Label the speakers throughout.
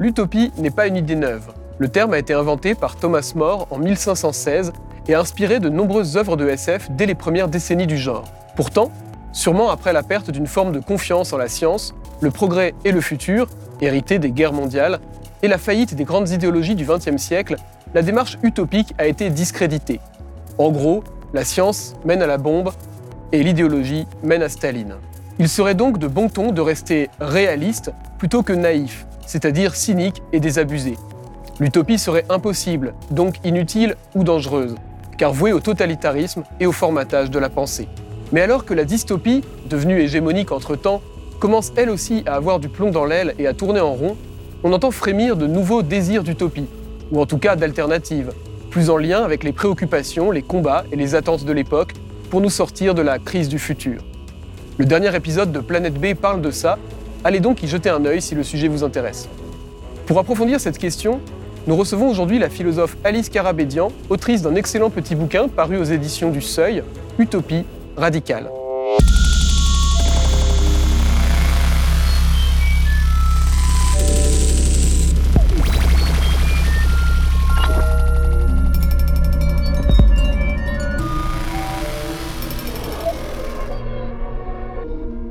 Speaker 1: L'utopie n'est pas une idée neuve. Le terme a été inventé par Thomas More en 1516 et a inspiré de nombreuses œuvres de SF dès les premières décennies du genre. Pourtant, sûrement après la perte d'une forme de confiance en la science, le progrès et le futur, hérité des guerres mondiales, et la faillite des grandes idéologies du XXe siècle, la démarche utopique a été discréditée. En gros, la science mène à la bombe et l'idéologie mène à Staline. Il serait donc de bon ton de rester réaliste plutôt que naïf, c'est-à-dire cynique et désabusé. L'utopie serait impossible, donc inutile ou dangereuse, car vouée au totalitarisme et au formatage de la pensée. Mais alors que la dystopie, devenue hégémonique entre-temps, commence elle aussi à avoir du plomb dans l'aile et à tourner en rond, on entend frémir de nouveaux désirs d'utopie, ou en tout cas d'alternatives, plus en lien avec les préoccupations, les combats et les attentes de l'époque pour nous sortir de la crise du futur. Le dernier épisode de Planète B parle de ça Allez donc y jeter un œil si le sujet vous intéresse. Pour approfondir cette question, nous recevons aujourd'hui la philosophe Alice Carabédian, autrice d'un excellent petit bouquin paru aux éditions du Seuil, Utopie radicale.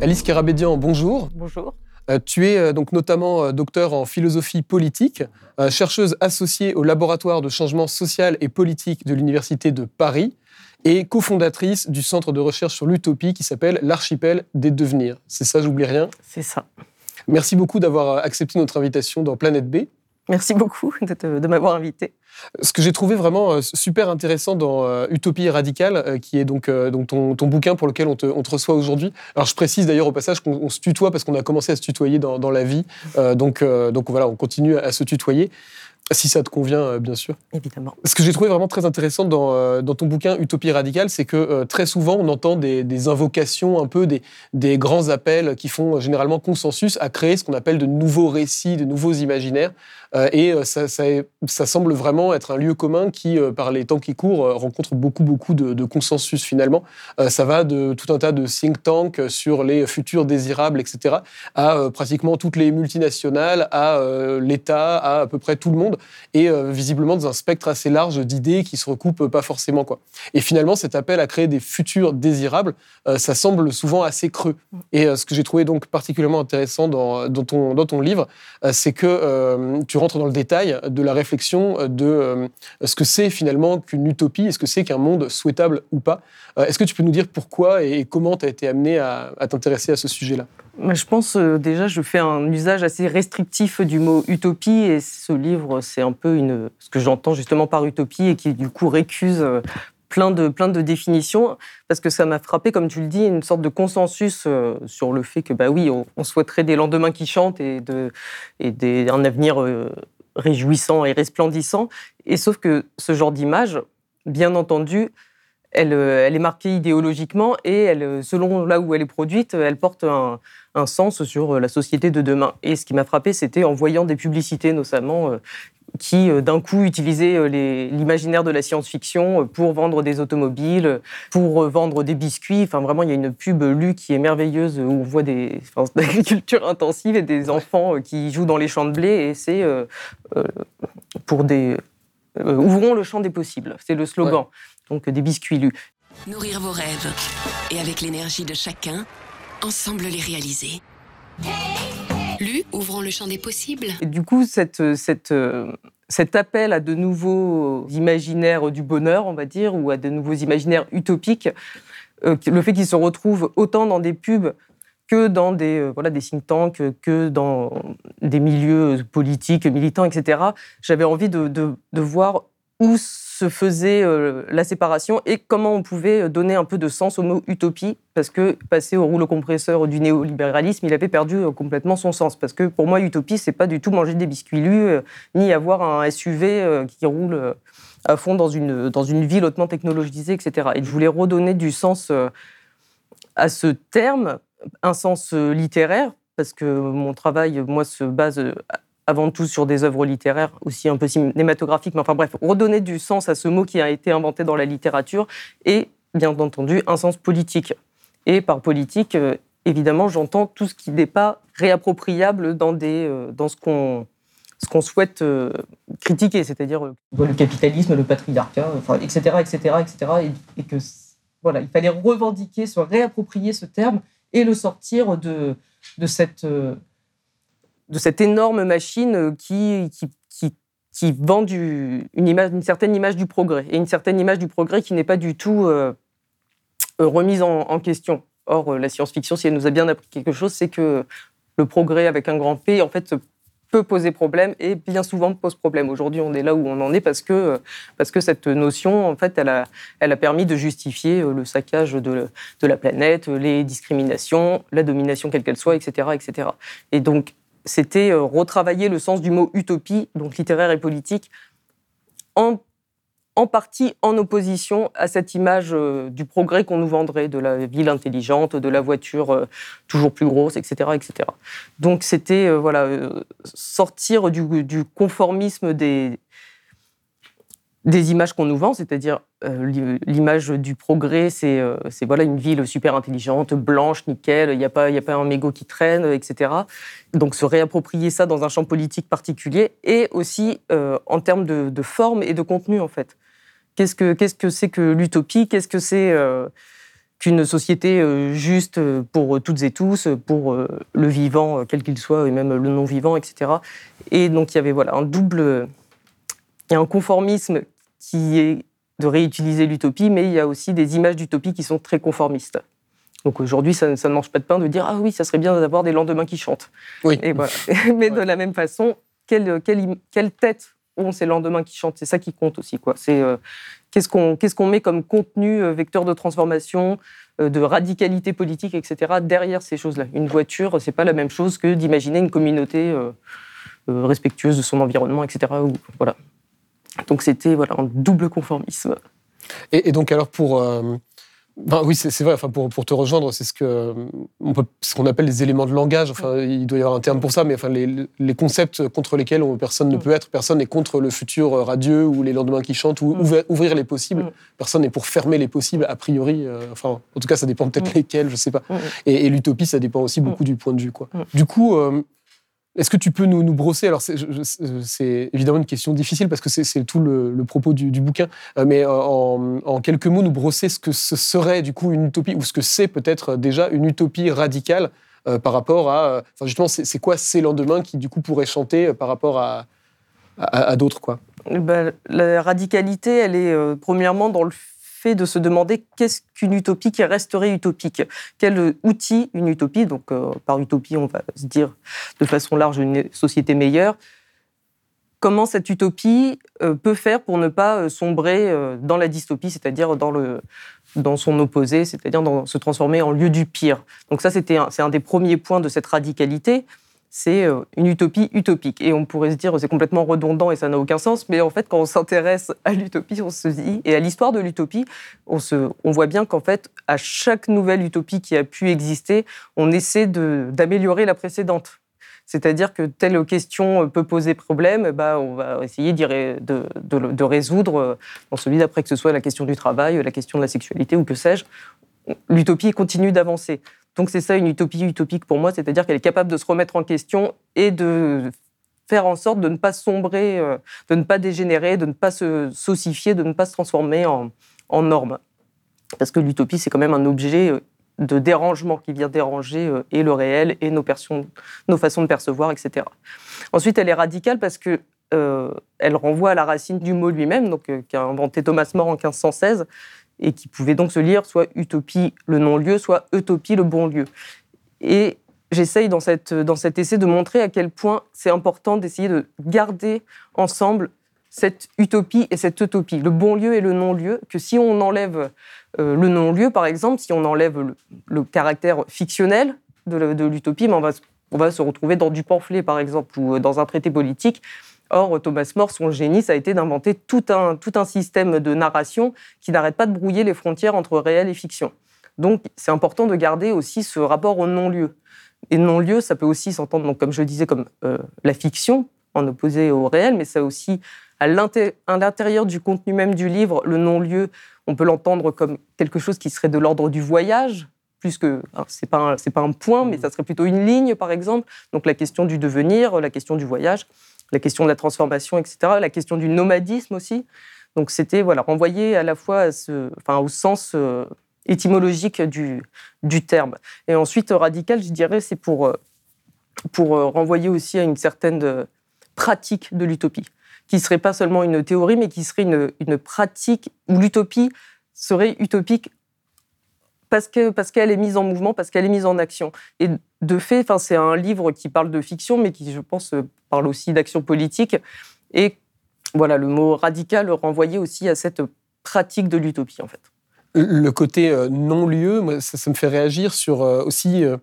Speaker 1: Alice Carabédian, bonjour.
Speaker 2: Bonjour.
Speaker 1: Euh, tu es euh, donc notamment euh, docteur en philosophie politique, chercheuse associée au laboratoire de changement social et politique de l'Université de Paris et cofondatrice du centre de recherche sur l'utopie qui s'appelle l'Archipel des devenirs. C'est ça, j'oublie rien?
Speaker 2: C'est ça.
Speaker 1: Merci beaucoup d'avoir accepté notre invitation dans Planète B.
Speaker 2: Merci beaucoup de, m'avoir invité.
Speaker 1: Ce que j'ai trouvé vraiment euh, super intéressant dans euh, Utopie radicale, euh, qui est donc, donc ton, bouquin pour lequel on te, reçoit aujourd'hui. Alors je précise d'ailleurs au passage qu'on se tutoie parce qu'on a commencé à se tutoyer dans, dans la vie. donc, donc voilà, on continue à se tutoyer. Si ça te convient, bien sûr.
Speaker 2: Évidemment.
Speaker 1: Ce que j'ai trouvé vraiment très intéressant dans, dans ton bouquin Utopie radicale, c'est que euh, très souvent, on entend des, des, invocations, un peu des, des grands appels qui font généralement consensus à créer ce qu'on appelle de nouveaux récits, de nouveaux imaginaires. Et ça, ça, ça, semble vraiment être un lieu commun qui, par les temps qui courent, rencontre beaucoup, beaucoup de, consensus finalement. ça va de tout un tas de think tanks sur les futurs désirables, etc., à pratiquement toutes les multinationales, à l'État, à à peu près tout le monde et euh, visiblement dans un spectre assez large d'idées qui se recoupent pas forcément. Quoi. Et finalement, cet appel à créer des futurs désirables, euh, ça semble souvent assez creux. Et euh, ce que j'ai trouvé donc particulièrement intéressant dans, dans, ton, dans ton livre, c'est que tu rentres dans le détail de la réflexion de ce que c'est finalement qu'une utopie, est-ce que c'est qu'un monde souhaitable ou pas. Est-ce que tu peux nous dire pourquoi et comment tu as été amené à, t'intéresser à ce sujet-là?
Speaker 2: Je pense euh, déjà, je fais un usage assez restrictif du mot utopie et ce livre, c'est un peu ce que j'entends justement par utopie et qui du coup récuse euh, plein de, plein de définitions parce que ça m'a frappé, comme tu le dis, une sorte de consensus euh, sur le fait que, bah oui, on, souhaiterait des lendemains qui chantent et, de, et des, un avenir réjouissant et resplendissant. Et sauf que ce genre d'image, bien entendu, elle, elle, est marquée idéologiquement et elle, selon là où elle est produite, elle porte un, un sens sur euh, la société de demain. Et ce qui m'a frappé, c'était en voyant des publicités, notamment, euh, qui euh, d'un coup utilisaient l'imaginaire de la science-fiction pour vendre des automobiles, pour vendre des biscuits. Enfin, vraiment, il y a une pub lue qui est merveilleuse où on voit des enfin, d'agriculture intensive et des enfants qui jouent dans les champs de blé. Et c'est pour des ouvrons le champ des possibles. C'est le slogan. Donc des biscuits lus.
Speaker 3: Nourrir vos rêves et avec l'énergie de chacun ensemble les réaliser. Ouvrons le champ des possibles.
Speaker 2: Du coup, cette, cette, cet appel à de nouveaux imaginaires du bonheur, on va dire, ou à de nouveaux imaginaires utopiques, euh, le fait qu'ils se retrouvent autant dans des pubs que dans des, euh, voilà, des think tanks, que dans des milieux politiques, militants, etc., j'avais envie de, de, de voir où se faisait euh, la séparation et comment on pouvait donner un peu de sens au mot utopie, parce que passer au rouleau compresseur du néolibéralisme, il avait perdu euh, complètement son sens. Parce que pour moi, utopie, c'est pas du tout manger des biscuits lus, euh, ni avoir un SUV qui roule à fond dans une, dans une ville hautement technologisée, etc. Et je voulais redonner du sens à ce terme, un sens littéraire, parce que mon travail, moi, se base avant tout sur des œuvres littéraires, aussi un peu cinématographiques, mais enfin bref, redonner du sens à ce mot qui a été inventé dans la littérature et, bien entendu, un sens politique. Et par politique, euh, évidemment, j'entends tout ce qui n'est pas réappropriable dans, euh, ce qu'on souhaite euh, critiquer, c'est-à-dire le capitalisme, le patriarcat, etc., etc., etc., et, que voilà, il fallait revendiquer, se réapproprier ce terme et le sortir de cette de cette énorme machine euh, qui, qui, qui, vend une, certaine image du progrès, et une certaine image du progrès qui n'est pas du tout euh, euh, remise en, question. Or, la science-fiction, si elle nous a bien appris quelque chose, c'est que le progrès avec un grand P, en fait, peut poser problème et bien souvent pose problème. Aujourd'hui, on est là où on en est parce que, parce que cette notion, en fait, elle a, elle a permis de justifier le saccage de, de la planète, les discriminations, la domination quelle qu'elle soit, etc., etc. Et donc, c'était euh, retravailler le sens du mot utopie, donc littéraire et politique, en, partie en opposition à cette image euh, du progrès qu'on nous vendrait, de la ville intelligente, de la voiture euh, toujours plus grosse, etc. etc. Donc c'était voilà, sortir du conformisme des, images qu'on nous vend, c'est-à-dire l'image du progrès, euh, c'est voilà une ville super intelligente, blanche, nickel, il n'y a, pas, a pas un mégot qui traîne, etc. Donc se réapproprier ça dans un champ politique particulier et aussi euh, en termes de, forme et de contenu en fait. Qu'est-ce que qu'est-ce que c'est que l'utopie? Qu'est-ce que c'est qu'une société juste pour toutes et tous, pour le vivant, quel qu'il soit, et même le non-vivant, etc. Et donc il y avait voilà un double, il y a un conformisme qui est de réutiliser l'utopie, mais il y a aussi des images d'utopie qui sont très conformistes. Donc aujourd'hui, ça, ne mange pas de pain de dire ah oui, ça serait bien d'avoir des lendemains qui chantent.
Speaker 1: Oui.
Speaker 2: Et voilà. mais de la même façon, quelle, quelle, tête ont ces lendemains qui chantent? C'est ça qui compte aussi. Quoi. C'est euh, qu'est-ce qu'on qu'est-ce qu'on met comme contenu euh, vecteur de transformation, euh, de radicalité politique, etc. Derrière ces choses-là? Une voiture, c'est pas la même chose que d'imaginer une communauté respectueuse de son environnement, etc. voilà. Donc c'était voilà, un double conformisme.
Speaker 1: Et, donc alors pour... Euh, ben oui, c'est vrai. Enfin, pour, pour, te rejoindre, c'est ce que on peut, ce qu'on appelle les éléments de langage. Enfin, il doit y avoir un terme pour ça, mais enfin, les, les concepts contre lesquels personne ne mm. peut être. Personne n'est contre le futur radieux ou les lendemains qui chantent ou mm. ouvrir, les possibles. Mm. Personne n'est pour fermer les possibles a priori. Euh, enfin, en tout cas, ça dépend peut-être lesquels, je sais pas. Et, l'utopie, ça dépend aussi beaucoup du point de vue. Quoi. Du coup. Euh, est-ce que tu peux nous, brosser? Alors, c'est évidemment une question difficile parce que c'est tout le, propos du, bouquin, euh, mais euh, en, quelques mots, nous brosser ce que ce serait du coup une utopie ou ce que c'est peut-être déjà une utopie radicale euh, par rapport à. Enfin, justement, c'est quoi ces lendemains qui du coup pourraient chanter par rapport à, à, d'autres quoi?
Speaker 2: Ben, La radicalité, elle est premièrement dans le de se demander qu'est-ce qu'une utopie qui resterait utopique. Quel outil une utopie, donc euh, par utopie on va se dire de façon large une société meilleure, comment cette utopie euh, peut faire pour ne pas euh, sombrer dans la dystopie, c'est-à-dire dans, dans son opposé, c'est-à-dire se transformer en lieu du pire. Donc ça, c'était c'est un des premiers points de cette radicalité c'est euh, une utopie utopique. Et on pourrait se dire c'est complètement redondant et ça n'a aucun sens, mais en fait, quand on s'intéresse à l'utopie, on se dit, et à l'histoire de l'utopie, on, voit bien qu'en fait, à chaque nouvelle utopie qui a pu exister, on essaie d'améliorer la précédente. C'est-à-dire que telle question peut poser problème, bah, on va essayer de, de, de, résoudre euh, dans celui d'après, que ce soit la question du travail, la question de la sexualité ou que sais-je. L'utopie continue d'avancer. Donc c'est ça une utopie utopique pour moi, c'est-à-dire qu'elle est capable de se remettre en question et de faire en sorte de ne pas sombrer, euh, de ne pas dégénérer, de ne pas se saucifier, de ne pas se transformer en, norme. Parce que l'utopie, c'est quand même un objet euh, de dérangement qui vient déranger euh, et le réel et nos, façons de percevoir, etc. Ensuite, elle est radicale parce que elle renvoie à la racine du mot lui-même, donc qu'a inventé Thomas More en 1516, et qui pouvait donc se lire soit utopie le non-lieu, soit utopie le bon lieu. Et j'essaye dans, dans cet essai de montrer à quel point c'est important d'essayer de garder ensemble cette utopie et cette utopie, le bon lieu et le non-lieu, que si on enlève euh, le non-lieu, par exemple, si on enlève le, caractère fictionnel de, l'utopie, ben, on va, on va se retrouver dans du pamphlet, par exemple, ou dans un traité politique. Or, Thomas More, son génie, ça a été d'inventer tout un, tout un système de narration qui n'arrête pas de brouiller les frontières entre réel et fiction. Donc, c'est important de garder aussi ce rapport au non-lieu. Et non-lieu, ça peut aussi s'entendre, comme je le disais, comme euh, la fiction, en opposé au réel, mais ça aussi, à l'intérieur du contenu même du livre, le non-lieu, on peut l'entendre comme quelque chose qui serait de l'ordre du voyage, plus que c'est pas c'est pas un point, mais ça serait plutôt une ligne, par exemple. Donc la question du devenir, la question du voyage, la question de la transformation, etc. La question du nomadisme aussi. Donc c'était voilà renvoyer à la fois à ce, enfin, au sens euh, étymologique du, du terme. Et ensuite radical, je dirais, c'est pour pour euh, renvoyer aussi à une certaine pratique de l'utopie, qui serait pas seulement une théorie, mais qui serait une, une pratique où l'utopie serait utopique parce qu'elle parce qu'elle est mise en mouvement, parce qu'elle est mise en action. Et de fait, enfin, c'est un livre qui parle de fiction, mais qui, je pense, parle aussi d'action politique. Et voilà, le mot radical renvoyait aussi à cette pratique de l'utopie, en fait.
Speaker 1: Le côté euh, non-lieu, ça, me fait réagir sur euh, aussi. Euh,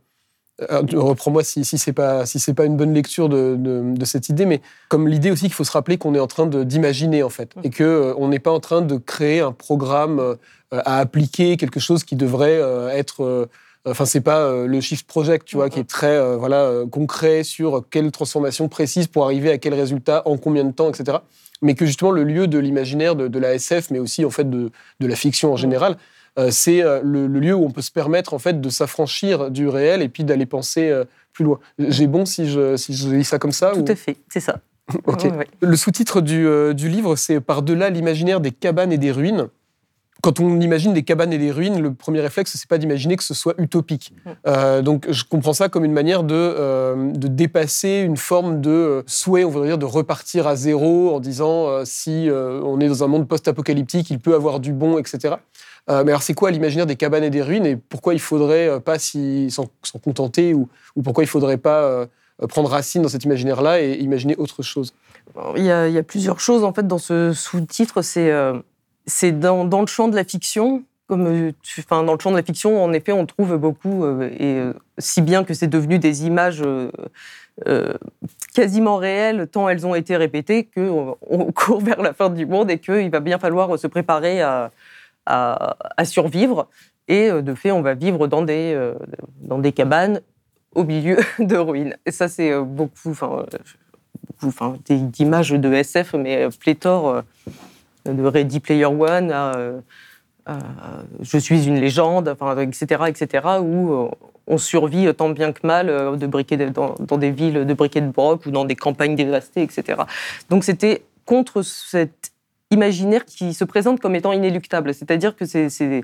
Speaker 1: reprends-moi si, si c'est pas si c'est pas une bonne lecture de, de, cette idée, mais comme l'idée aussi qu'il faut se rappeler qu'on est en train d'imaginer en fait, et que on n'est pas en train de créer un programme à appliquer quelque chose qui devrait être Enfin, c'est pas euh, le shift project, tu vois, qui est très euh, voilà euh, concret sur quelle transformation précise pour arriver à quel résultat, en combien de temps, etc. Mais que justement le lieu de l'imaginaire, de, la SF, mais aussi en fait de, la fiction en général, c'est le, lieu où on peut se permettre en fait de s'affranchir du réel et puis d'aller penser plus loin. J'ai bon si je si je lis ça comme ça
Speaker 2: Tout à fait, c'est ça.
Speaker 1: ok. Le sous-titre du, du livre, c'est Par-delà l'imaginaire des cabanes et des ruines quand on imagine des cabanes et des ruines, le premier réflexe, c'est pas d'imaginer que ce soit utopique. Mm. Euh, donc, je comprends ça comme une manière de, euh, de dépasser une forme de euh, souhait, on va dire, de repartir à zéro en disant si on est dans un monde post-apocalyptique, il peut avoir du bon, etc. mais alors, c'est quoi l'imaginaire des cabanes et des ruines et pourquoi il faudrait pas s'en contenter ou, ou, pourquoi il faudrait pas prendre racine dans cet imaginaire-là et imaginer autre chose?
Speaker 2: Il y, a, il y, a, plusieurs choses en fait dans ce sous-titre. C'est c'est dans, le champ de la fiction. Comme, euh, enfin, dans le champ de la fiction, en effet, on trouve beaucoup, euh, et euh, si bien que c'est devenu des images quasiment réelles, tant elles ont été répétées, qu'on on court vers la fin du monde et qu'il va bien falloir se préparer à, survivre. Et de fait, on va vivre dans des, dans des cabanes au milieu de ruines. Et ça, c'est beaucoup, enfin, beaucoup, d'images de SF, mais pléthore de Ready Player One à, euh, Je suis une légende, enfin, etc., etc., où euh, on survit tant bien que mal euh, de briquer dans, des villes de briquets de broc ou dans des campagnes dévastées, etc. Donc c'était contre cet imaginaire qui se présente comme étant inéluctable. C'est-à-dire que c'est,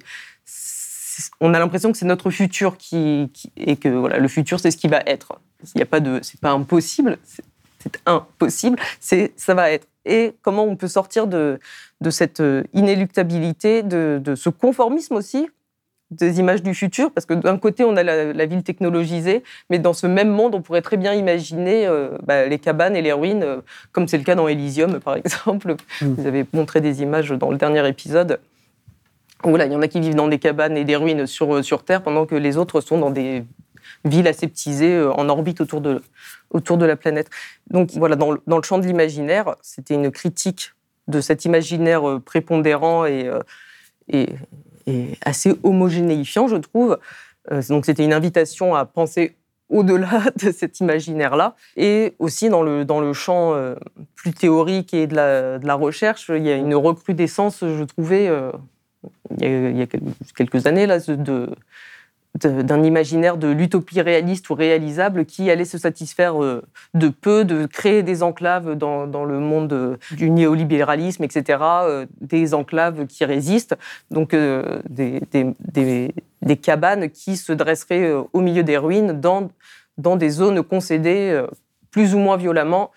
Speaker 2: on a l'impression que c'est notre futur qui, et que voilà, le futur c'est ce qui va être. Il n'y a pas de, c'est pas impossible, c'est impossible, c'est ça va être. Et comment on peut sortir de, de cette euh, inéluctabilité, de, ce conformisme aussi des images du futur, parce que d'un côté, on a la, ville technologisée, mais dans ce même monde, on pourrait très bien imaginer euh, bah, les cabanes et les ruines, euh, comme c'est le cas dans Elysium, par exemple. Mm. Vous avez montré des images dans le dernier épisode. Où là, il y en a qui vivent dans des cabanes et des ruines sur, sur Terre, pendant que les autres sont dans des villes aseptisées en orbite autour de, autour de la planète. Donc voilà, dans, dans le champ de l'imaginaire, c'était une critique de cet imaginaire euh, prépondérant euh, et, et, assez homogénéifiant, je trouve. Euh, donc c'était une invitation à penser au-delà de cet imaginaire-là. Et aussi dans le, dans le champ plus théorique et de la, de la, recherche, il y a une recrudescence, je trouvais, il, y a, il, y a, quelques années, là, de, d'un imaginaire de l'utopie réaliste ou réalisable qui allait se satisfaire euh, de peu, de créer des enclaves dans, dans le monde euh, du néolibéralisme, etc., euh, des enclaves qui résistent, donc des, des, des, cabanes qui se dresseraient au milieu des ruines dans, dans des zones concédées plus ou moins violemment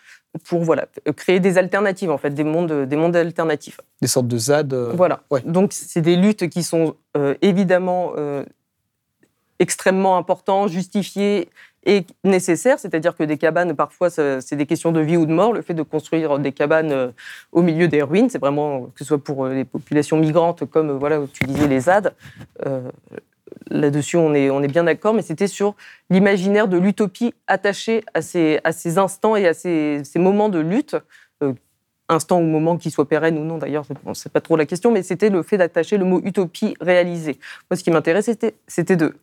Speaker 2: pour voilà, créer des alternatives, en fait, des mondes, des mondes alternatifs.
Speaker 1: Des sortes de ZAD.
Speaker 2: Voilà. Donc, c'est des luttes qui sont évidemment extrêmement important, justifié est nécessaire, c'est-à-dire que des cabanes, parfois, c'est des questions de vie ou de mort. Le fait de construire des cabanes euh, au milieu des ruines, c'est vraiment, que ce soit pour euh, les populations migrantes, comme voilà, tu disais les ZAD, là-dessus, on est, on est bien d'accord, mais c'était sur l'imaginaire de l'utopie attachée à ces, à ces instants et à ces, ces moments de lutte instant ou moment qui soit pérenne ou non, d'ailleurs, c'est pas trop la question, mais c'était le fait d'attacher le mot utopie réalisée. Moi, ce qui m'intéressait, c'était de,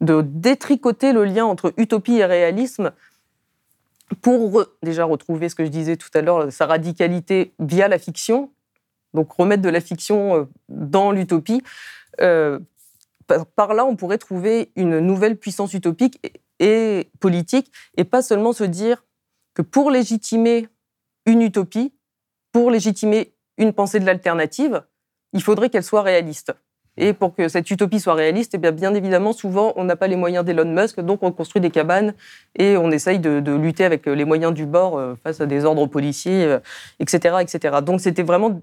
Speaker 2: de détricoter le lien entre utopie et réalisme pour déjà retrouver ce que je disais tout à l'heure, sa radicalité via la fiction, donc remettre de la fiction euh, dans l'utopie. Euh, par, là, on pourrait trouver une nouvelle puissance utopique et politique, et pas seulement se dire que pour légitimer une utopie, pour légitimer une pensée de l'alternative, il faudrait qu'elle soit réaliste. Et pour que cette utopie soit réaliste, eh bien, bien évidemment, souvent, on n'a pas les moyens d'Elon Musk, donc on construit des cabanes et on essaye de, lutter avec les moyens du bord euh, face à des ordres policiers, etc., euh, etc. Donc c'était vraiment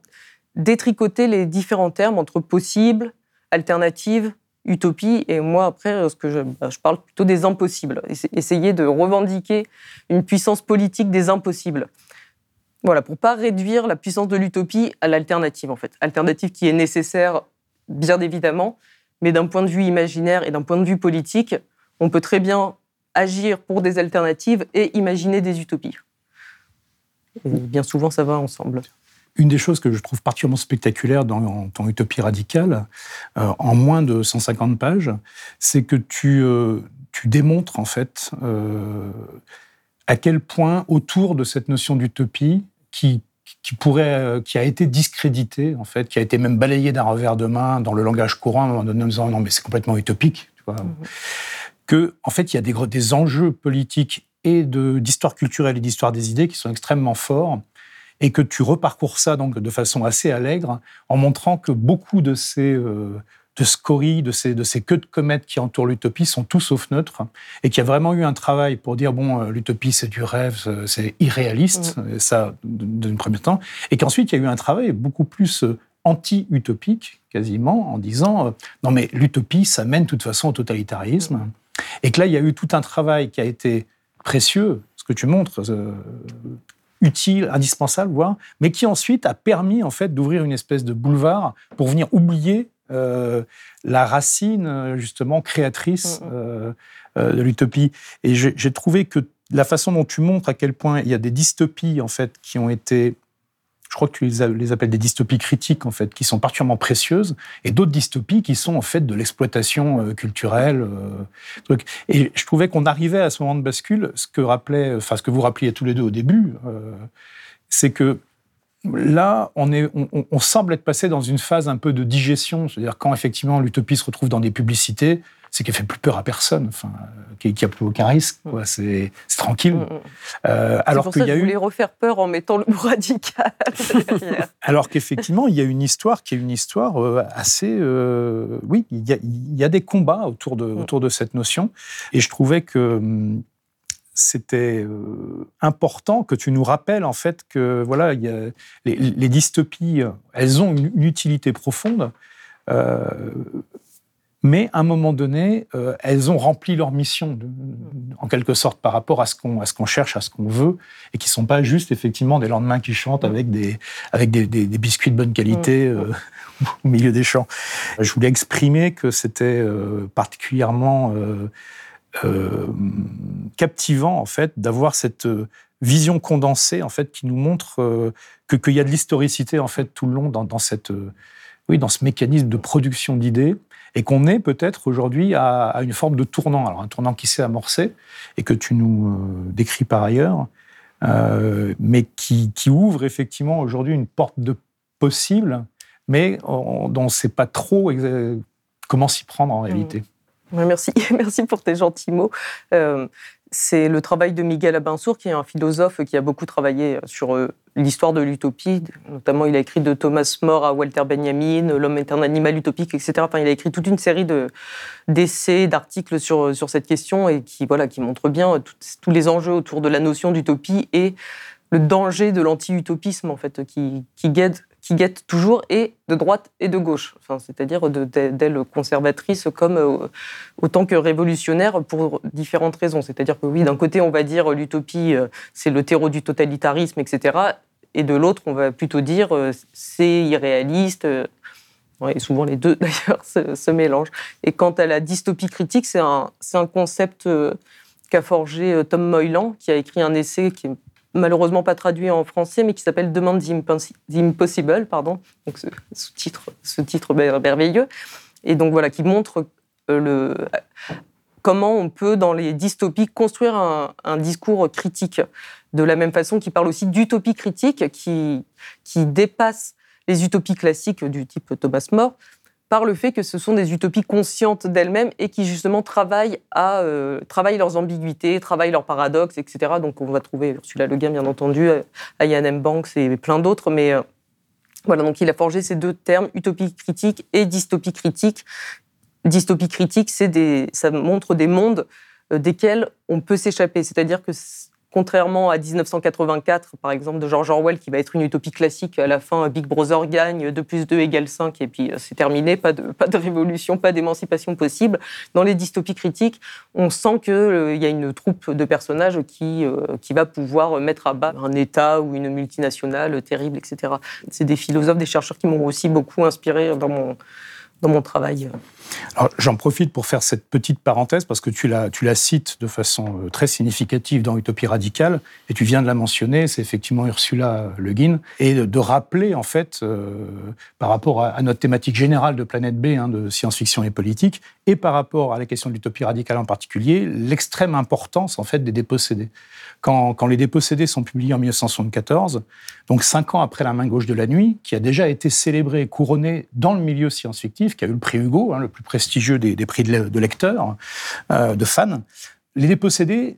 Speaker 2: détricoter les différents termes entre possible, alternative, utopie. Et moi, après, ce que je, bah, je parle plutôt des impossibles. Essayer de revendiquer une puissance politique des impossibles. Voilà, pour pas réduire la puissance de l'utopie à l'alternative, en fait. Alternative qui est nécessaire, bien évidemment, mais d'un point de vue imaginaire et d'un point de vue politique, on peut très bien agir pour des alternatives et imaginer des utopies. bien souvent, ça va ensemble.
Speaker 4: Une des choses que je trouve particulièrement spectaculaire dans ton Utopie radicale, euh, en moins de 150 pages, c'est que tu, euh, tu démontres en fait euh, à quel point autour de cette notion d'utopie, qui, qui pourrait, euh, qui a été discrédité en fait, qui a été même balayé d'un revers de main dans le langage courant, en disant non mais c'est complètement utopique, tu vois. Mmh. Que en fait il y a des, des enjeux politiques et d'histoire culturelle et d'histoire des idées qui sont extrêmement forts et que tu reparcours ça donc de façon assez allègre en montrant que beaucoup de ces euh, de scories, de ces, de ces queues de comètes qui entourent l'utopie sont tous sauf neutres, et qu'il y a vraiment eu un travail pour dire, bon, euh, l'utopie c'est du rêve, c'est irréaliste, mmh. ça d'un premier temps, et qu'ensuite il y a eu un travail beaucoup plus euh, anti-utopique, quasiment, en disant, euh, non mais l'utopie, ça mène de toute façon au totalitarisme, mmh. et que là, il y a eu tout un travail qui a été précieux, ce que tu montres, utile, indispensable, voire, mais qui ensuite a permis en fait d'ouvrir une espèce de boulevard pour venir oublier euh, la racine euh, justement créatrice mm, mm. Euh, de l'utopie. Et j'ai trouvé que la façon dont tu montres à quel point il y a des dystopies en fait qui ont été je crois que tu les, appelles des dystopies critiques, en fait, qui sont particulièrement précieuses, et d'autres dystopies qui sont, en fait, de l'exploitation culturelle. Et je trouvais qu'on arrivait à ce moment de bascule, ce que rappelait, enfin, ce que vous rappeliez tous les deux au début, c'est que Là, on, est, on, semble être passé dans une phase un peu de digestion, c'est-à-dire quand effectivement l'utopie se retrouve dans des publicités, c'est qu'elle fait plus peur à personne, enfin, qu'il n'y a plus aucun risque, mm. c'est tranquille. Mm, mm.
Speaker 2: Euh, alors qu'il y a eu. refaire peur en mettant le mot radical.
Speaker 4: alors qu'effectivement, il y a une histoire qui est une histoire euh, assez, euh, oui, il y, a, il y, a, des combats autour de autour de cette notion, et je trouvais que hum, c'était euh, important que tu nous rappelles en fait que voilà, y a, les, dystopies, elles ont une, utilité profonde, euh, mais à un moment donné, euh, elles ont rempli leur mission en quelque sorte par rapport à ce qu'on à ce qu'on cherche, à ce qu'on veut, et qui sont pas juste effectivement des lendemains qui chantent avec des avec des, des, biscuits de bonne qualité au milieu des champs. Je voulais exprimer que c'était particulièrement euh, captivant en fait d'avoir cette euh, vision condensée en fait qui nous montre euh, que qu'il y a de l'historicité en fait tout le long dans, cette oui dans ce mécanisme de production d'idées et qu'on est peut-être aujourd'hui à, une forme de tournant alors un tournant qui s'est amorcé et que tu nous décris par ailleurs mais qui, qui, ouvre effectivement aujourd'hui une porte de possible mais dont on ne sait pas trop comment s'y prendre en réalité. Mmh.
Speaker 2: Merci, merci pour tes gentils mots. Euh, c'est le travail de Miguel Abinsour, qui est un philosophe qui a beaucoup travaillé sur euh, l'histoire de l'utopie. Notamment, il a écrit de Thomas More à Walter Benjamin, L'homme est un animal utopique, etc. Enfin, il a écrit toute une série d'essais, d'articles sur, sur cette question et qui, voilà, qui montrent bien tous les enjeux autour de la notion d'utopie et le danger de l'anti-utopisme, en fait, qui, qui guette qui guette toujours et de droite et de gauche, enfin, c'est-à-dire d'ailes conservatrices comme euh, autant que révolutionnaires pour différentes raisons. C'est-à-dire que oui, d'un côté, on va dire l'utopie, euh, c'est le terreau du totalitarisme, etc. Et de l'autre, on va plutôt dire c'est irréaliste. et souvent les deux, d'ailleurs, se, mélangent. Et quant à la dystopie critique, c'est un, un, concept qu'a forgé Tom Moylan, qui a écrit un essai qui est malheureusement pas traduit en français, mais qui s'appelle Demande the Impossible, pardon, donc ce, titre, ce titre merveilleux, et donc voilà, qui montre euh, le, comment on peut, dans les dystopies, construire un, discours critique, de la même façon qu'il parle aussi d'utopie critique, qui, qui dépasse les utopies classiques du type Thomas More, par le fait que ce sont des utopies conscientes d'elles-mêmes et qui justement travaillent, à, euh, travaillent leurs ambiguïtés, travaillent leurs paradoxes, etc. Donc on va trouver Ursula Le Guin, bien entendu, Ian M. Banks et plein d'autres, mais euh, voilà, donc il a forgé ces deux termes, utopie critique et dystopie critique. Dystopie critique, c'est des, ça montre des mondes euh, desquels on peut s'échapper, c'est-à-dire que Contrairement à 1984, par exemple, de George Orwell, qui va être une utopie classique, à la fin, Big Brother gagne, 2 plus 2 égale 5, et puis euh, c'est terminé, pas de, pas de révolution, pas d'émancipation possible. Dans les dystopies critiques, on sent qu'il euh, y a une troupe de personnages qui, euh, qui va pouvoir mettre à bas un État ou une multinationale terrible, etc. C'est des philosophes, des chercheurs qui m'ont aussi beaucoup inspiré dans mon, dans mon travail.
Speaker 4: J'en profite pour faire cette petite parenthèse parce que tu la, tu la cites de façon euh, très significative dans Utopie radicale et tu viens de la mentionner, c'est effectivement Ursula Le Guin, et de, rappeler en fait, euh, par rapport à, notre thématique générale de Planète B, hein, de science-fiction et politique, et par rapport à la question de l'utopie radicale en particulier, l'extrême importance en fait des dépossédés. Quand, les dépossédés sont publiés en 1974, donc cinq ans après La main gauche de la nuit, qui a déjà été célébré et couronné dans le milieu science-fictif, qui a eu le prix Hugo, hein, le plus prestigieux des, prix de, lecteurs, euh, de fans, Les dépossédés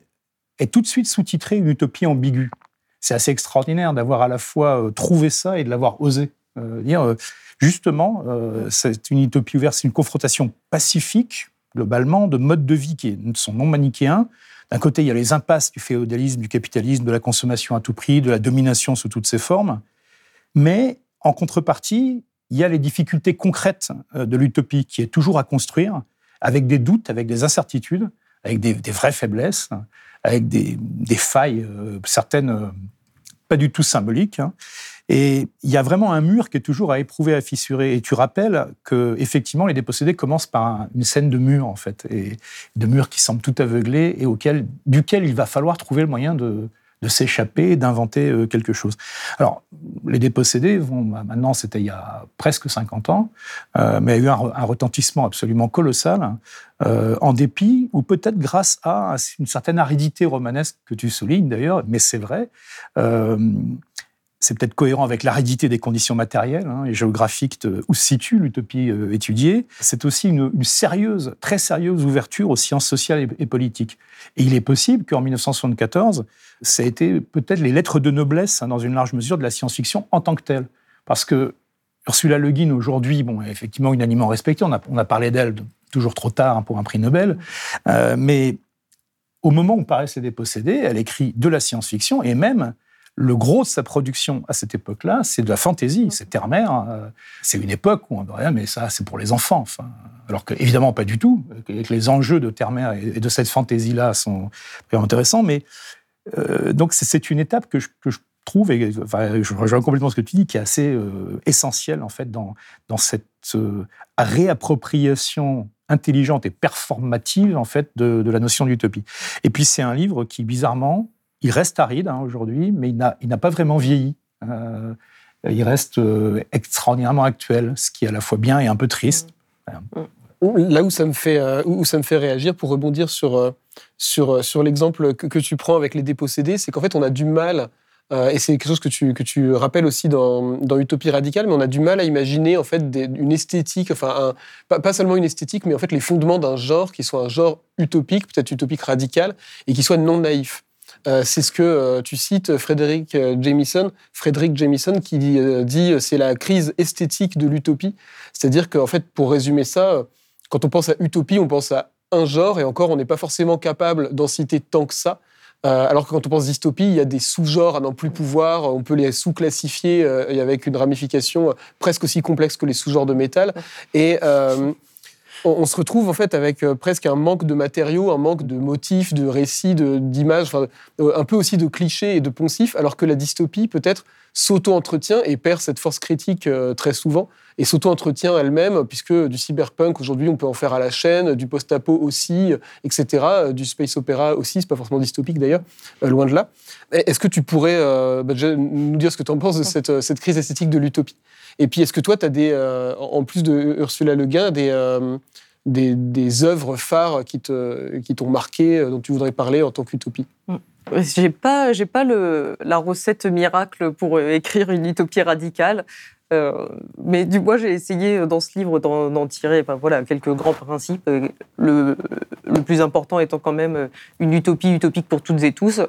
Speaker 4: est tout de suite sous-titré Une utopie ambiguë. C'est assez extraordinaire d'avoir à la fois euh, trouvé ça et de l'avoir osé. Euh, dire, justement, c'est une utopie ouverte, c'est une confrontation pacifique, globalement, de modes de vie qui sont non manichéens, d'un côté, il y a les impasses du féodalisme, du capitalisme, de la consommation à tout prix, de la domination sous toutes ses formes. Mais en contrepartie, il y a les difficultés concrètes euh, de l'utopie qui est toujours à construire, avec des doutes, avec des incertitudes, avec des, vraies faiblesses, avec des, failles, euh, certaines euh, pas du tout symboliques. Hein. Et il y a vraiment un mur qui est toujours à éprouver, à fissurer. Et tu rappelles que effectivement, les dépossédés commencent par une scène de mur en fait, et de murs qui semblent tout aveuglés et auquel, duquel il va falloir trouver le moyen de, de s'échapper, d'inventer euh, quelque chose. Alors, les dépossédés, vont, bah, maintenant, c'était il y a presque 50 ans, euh, mais il y a eu un, retentissement absolument colossal, euh, en dépit, ou peut-être grâce à une certaine aridité romanesque que tu soulignes d'ailleurs, mais c'est vrai c'est peut-être cohérent avec l'aridité des conditions matérielles hein, et géographiques où se situe l'utopie euh, étudiée. C'est aussi une, sérieuse, très sérieuse ouverture aux sciences sociales et, politiques. Et il est possible qu'en 1974, ça a été peut-être les lettres de noblesse, hein, dans une large mesure, de la science-fiction en tant que telle. Parce que Ursula Le Guin, aujourd'hui, bon, effectivement unanimement respectée, on a, on a parlé d'elle toujours trop tard hein, pour un prix Nobel, euh, mais au moment où paraît ses dépossédés, elle écrit de la science-fiction et même le gros de sa production à cette époque-là, c'est de la fantaisie, c'est terre-mer. Euh, c'est une époque où on dirait, mais ça, c'est pour les enfants. Enfin, alors que, évidemment, pas du tout. Les enjeux de terre-mer et de cette fantaisie-là sont intéressants. Mais euh, donc, c'est une étape que je, trouve, et je rejoins complètement ce que tu dis, qui est assez euh, essentielle, en fait, dans, dans cette réappropriation intelligente et performative, en fait, de, de la notion d'utopie. Et puis, c'est un livre qui, bizarrement, il reste aride hein, aujourd'hui, mais il n'a pas vraiment vieilli. Euh, il reste euh, extraordinairement actuel, ce qui est à la fois bien et un peu triste.
Speaker 1: Là où ça me fait, euh, où ça me fait réagir, pour rebondir sur, l'exemple que, tu prends avec les dépossédés, c'est qu'en fait, on a du mal, et c'est quelque chose que tu, que tu rappelles aussi dans, dans, Utopie radicale, mais on a du mal à imaginer en fait une esthétique, enfin, pas, pas, seulement une esthétique, mais en fait les fondements d'un genre qui soit un genre utopique, peut-être utopique radical, et qui soit non naïf. Euh, c'est ce que euh, tu cites Frédéric euh, Jamison, Frédéric Jamison qui dit c'est la crise esthétique de l'utopie. C'est-à-dire qu'en fait, pour résumer ça, quand on pense à utopie, on pense à un genre, et encore, on n'est pas forcément capable d'en citer tant que ça. Euh, alors que quand on pense dystopie, il y a des sous-genres à n'en plus pouvoir. On peut les sous-classifier euh, avec une ramification presque aussi complexe que les sous-genres de métal. Et on, se retrouve en fait avec presque un manque de matériaux, un manque de motifs, de récits, d'images, un peu aussi de clichés et de poncifs, alors que la dystopie peut-être s'auto-entretient et perd cette force critique très souvent et s'auto-entretient elle-même, puisque du cyberpunk, aujourd'hui, on peut en faire à la chaîne, du post-apo aussi, etc., du space opéra aussi, c'est pas forcément dystopique d'ailleurs, euh, loin de là. Est-ce que tu pourrais euh, bah, nous dire ce que tu en penses de cette, cette, crise esthétique de l'utopie? Et puis, est-ce que toi, tu as des, euh, en plus de Ursula Le Guin, des, des, des, œuvres phares qui t'ont qui marqué, dont tu voudrais parler en tant qu'utopie? Mm.
Speaker 2: J'ai pas, j'ai pas le, la recette miracle pour écrire une utopie radicale. Euh, mais du moins, j'ai essayé euh, dans ce livre d'en tirer voilà, quelques grands principes. Euh, le, le, plus important étant quand même une utopie utopique pour toutes et tous.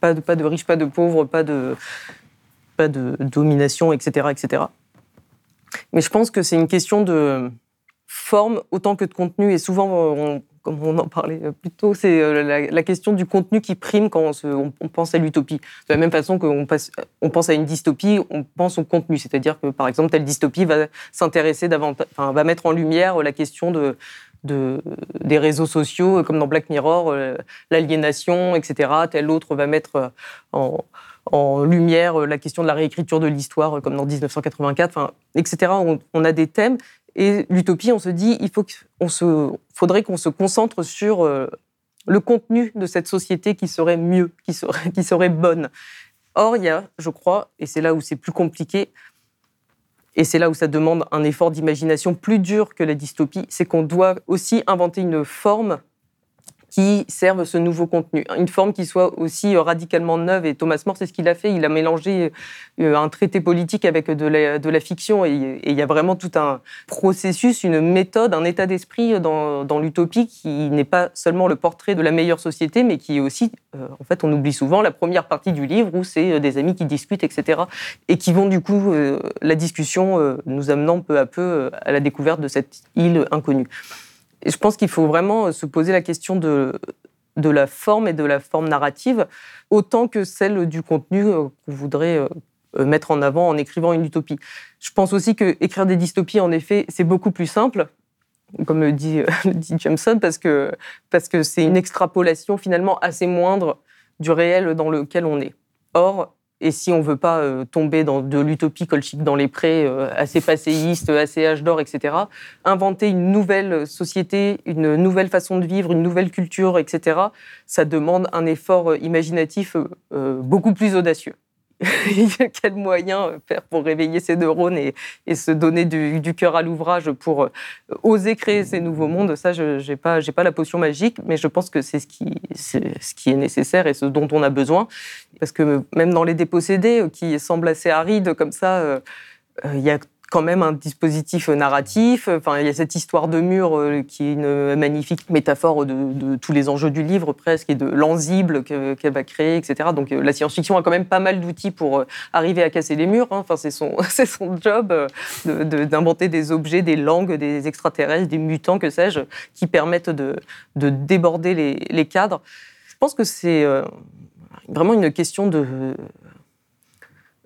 Speaker 2: Pas de, pas de riches, pas de pauvres, pas de, pas de domination, etc., etc. Mais je pense que c'est une question de forme autant que de contenu. Et souvent, on, comme on en parlait plus tôt, c'est euh, la, question du contenu qui prime quand on, pense à l'utopie. De la même façon qu'on on pense à une dystopie, on pense au contenu. C'est-à-dire que, par exemple, telle dystopie va s'intéresser davantage, enfin, va mettre en lumière la question de, des réseaux sociaux, comme dans Black Mirror, euh, l'aliénation, etc. Telle autre va mettre en, lumière la question de la réécriture de l'histoire, comme dans 1984, etc. on, a des thèmes et l'utopie, on se dit, il faut se, faudrait qu'on se concentre sur euh, le contenu de cette société qui serait mieux, qui serait, qui serait bonne. Or, il y a, je crois, et c'est là où c'est plus compliqué, et c'est là où ça demande un effort d'imagination plus dur que la dystopie, c'est qu'on doit aussi inventer une forme qui servent ce nouveau contenu. Une forme qui soit aussi radicalement neuve. Et Thomas More, c'est ce qu'il a fait. Il a mélangé euh, un traité politique avec de la, fiction. Et, il y a vraiment tout un processus, une méthode, un état d'esprit dans, l'utopie qui n'est pas seulement le portrait de la meilleure société, mais qui est aussi, euh, en fait, on oublie souvent la première partie du livre où c'est euh, des amis qui discutent, etc. Et qui vont du coup, la discussion nous amenant peu à peu à la découverte de cette île inconnue. Je pense qu'il faut vraiment se poser la question de, la forme et de la forme narrative, autant que celle du contenu euh, qu'on voudrait euh, mettre en avant en écrivant une utopie. Je pense aussi que écrire des dystopies, en effet, c'est beaucoup plus simple, comme le dit, dit Jameson, parce que parce que c'est une extrapolation finalement assez moindre du réel dans lequel on est. Or, et si on veut pas euh, tomber dans de l'utopie colchique dans les prés, euh, assez passéiste, assez âge d'or, etc., inventer une nouvelle société, une nouvelle façon de vivre, une nouvelle culture, etc., ça demande un effort euh, imaginatif beaucoup plus audacieux. quel moyen faire pour réveiller ces neurones et, se donner du, cœur à l'ouvrage pour euh, oser créer ces nouveaux mondes Ça, je n'ai pas, pas la potion magique, mais je pense que c'est ce, qui, ce qui est nécessaire et ce dont on a besoin. Parce que même dans les dépossédés, euh, qui semblent assez arides comme ça, euh, il y a quand même un dispositif narratif. Enfin, il y a cette histoire de mur euh, qui est une magnifique métaphore de, tous les enjeux du livre presque et de l'enzible qu'elle va créer, etc. Donc euh, la science-fiction a quand même pas mal d'outils pour euh, arriver à casser les murs. Hein. Enfin, c'est son, son job d'inventer des objets, des langues, des extraterrestres, des mutants, que sais-je, qui permettent de, déborder les, cadres. Je pense que c'est vraiment une question de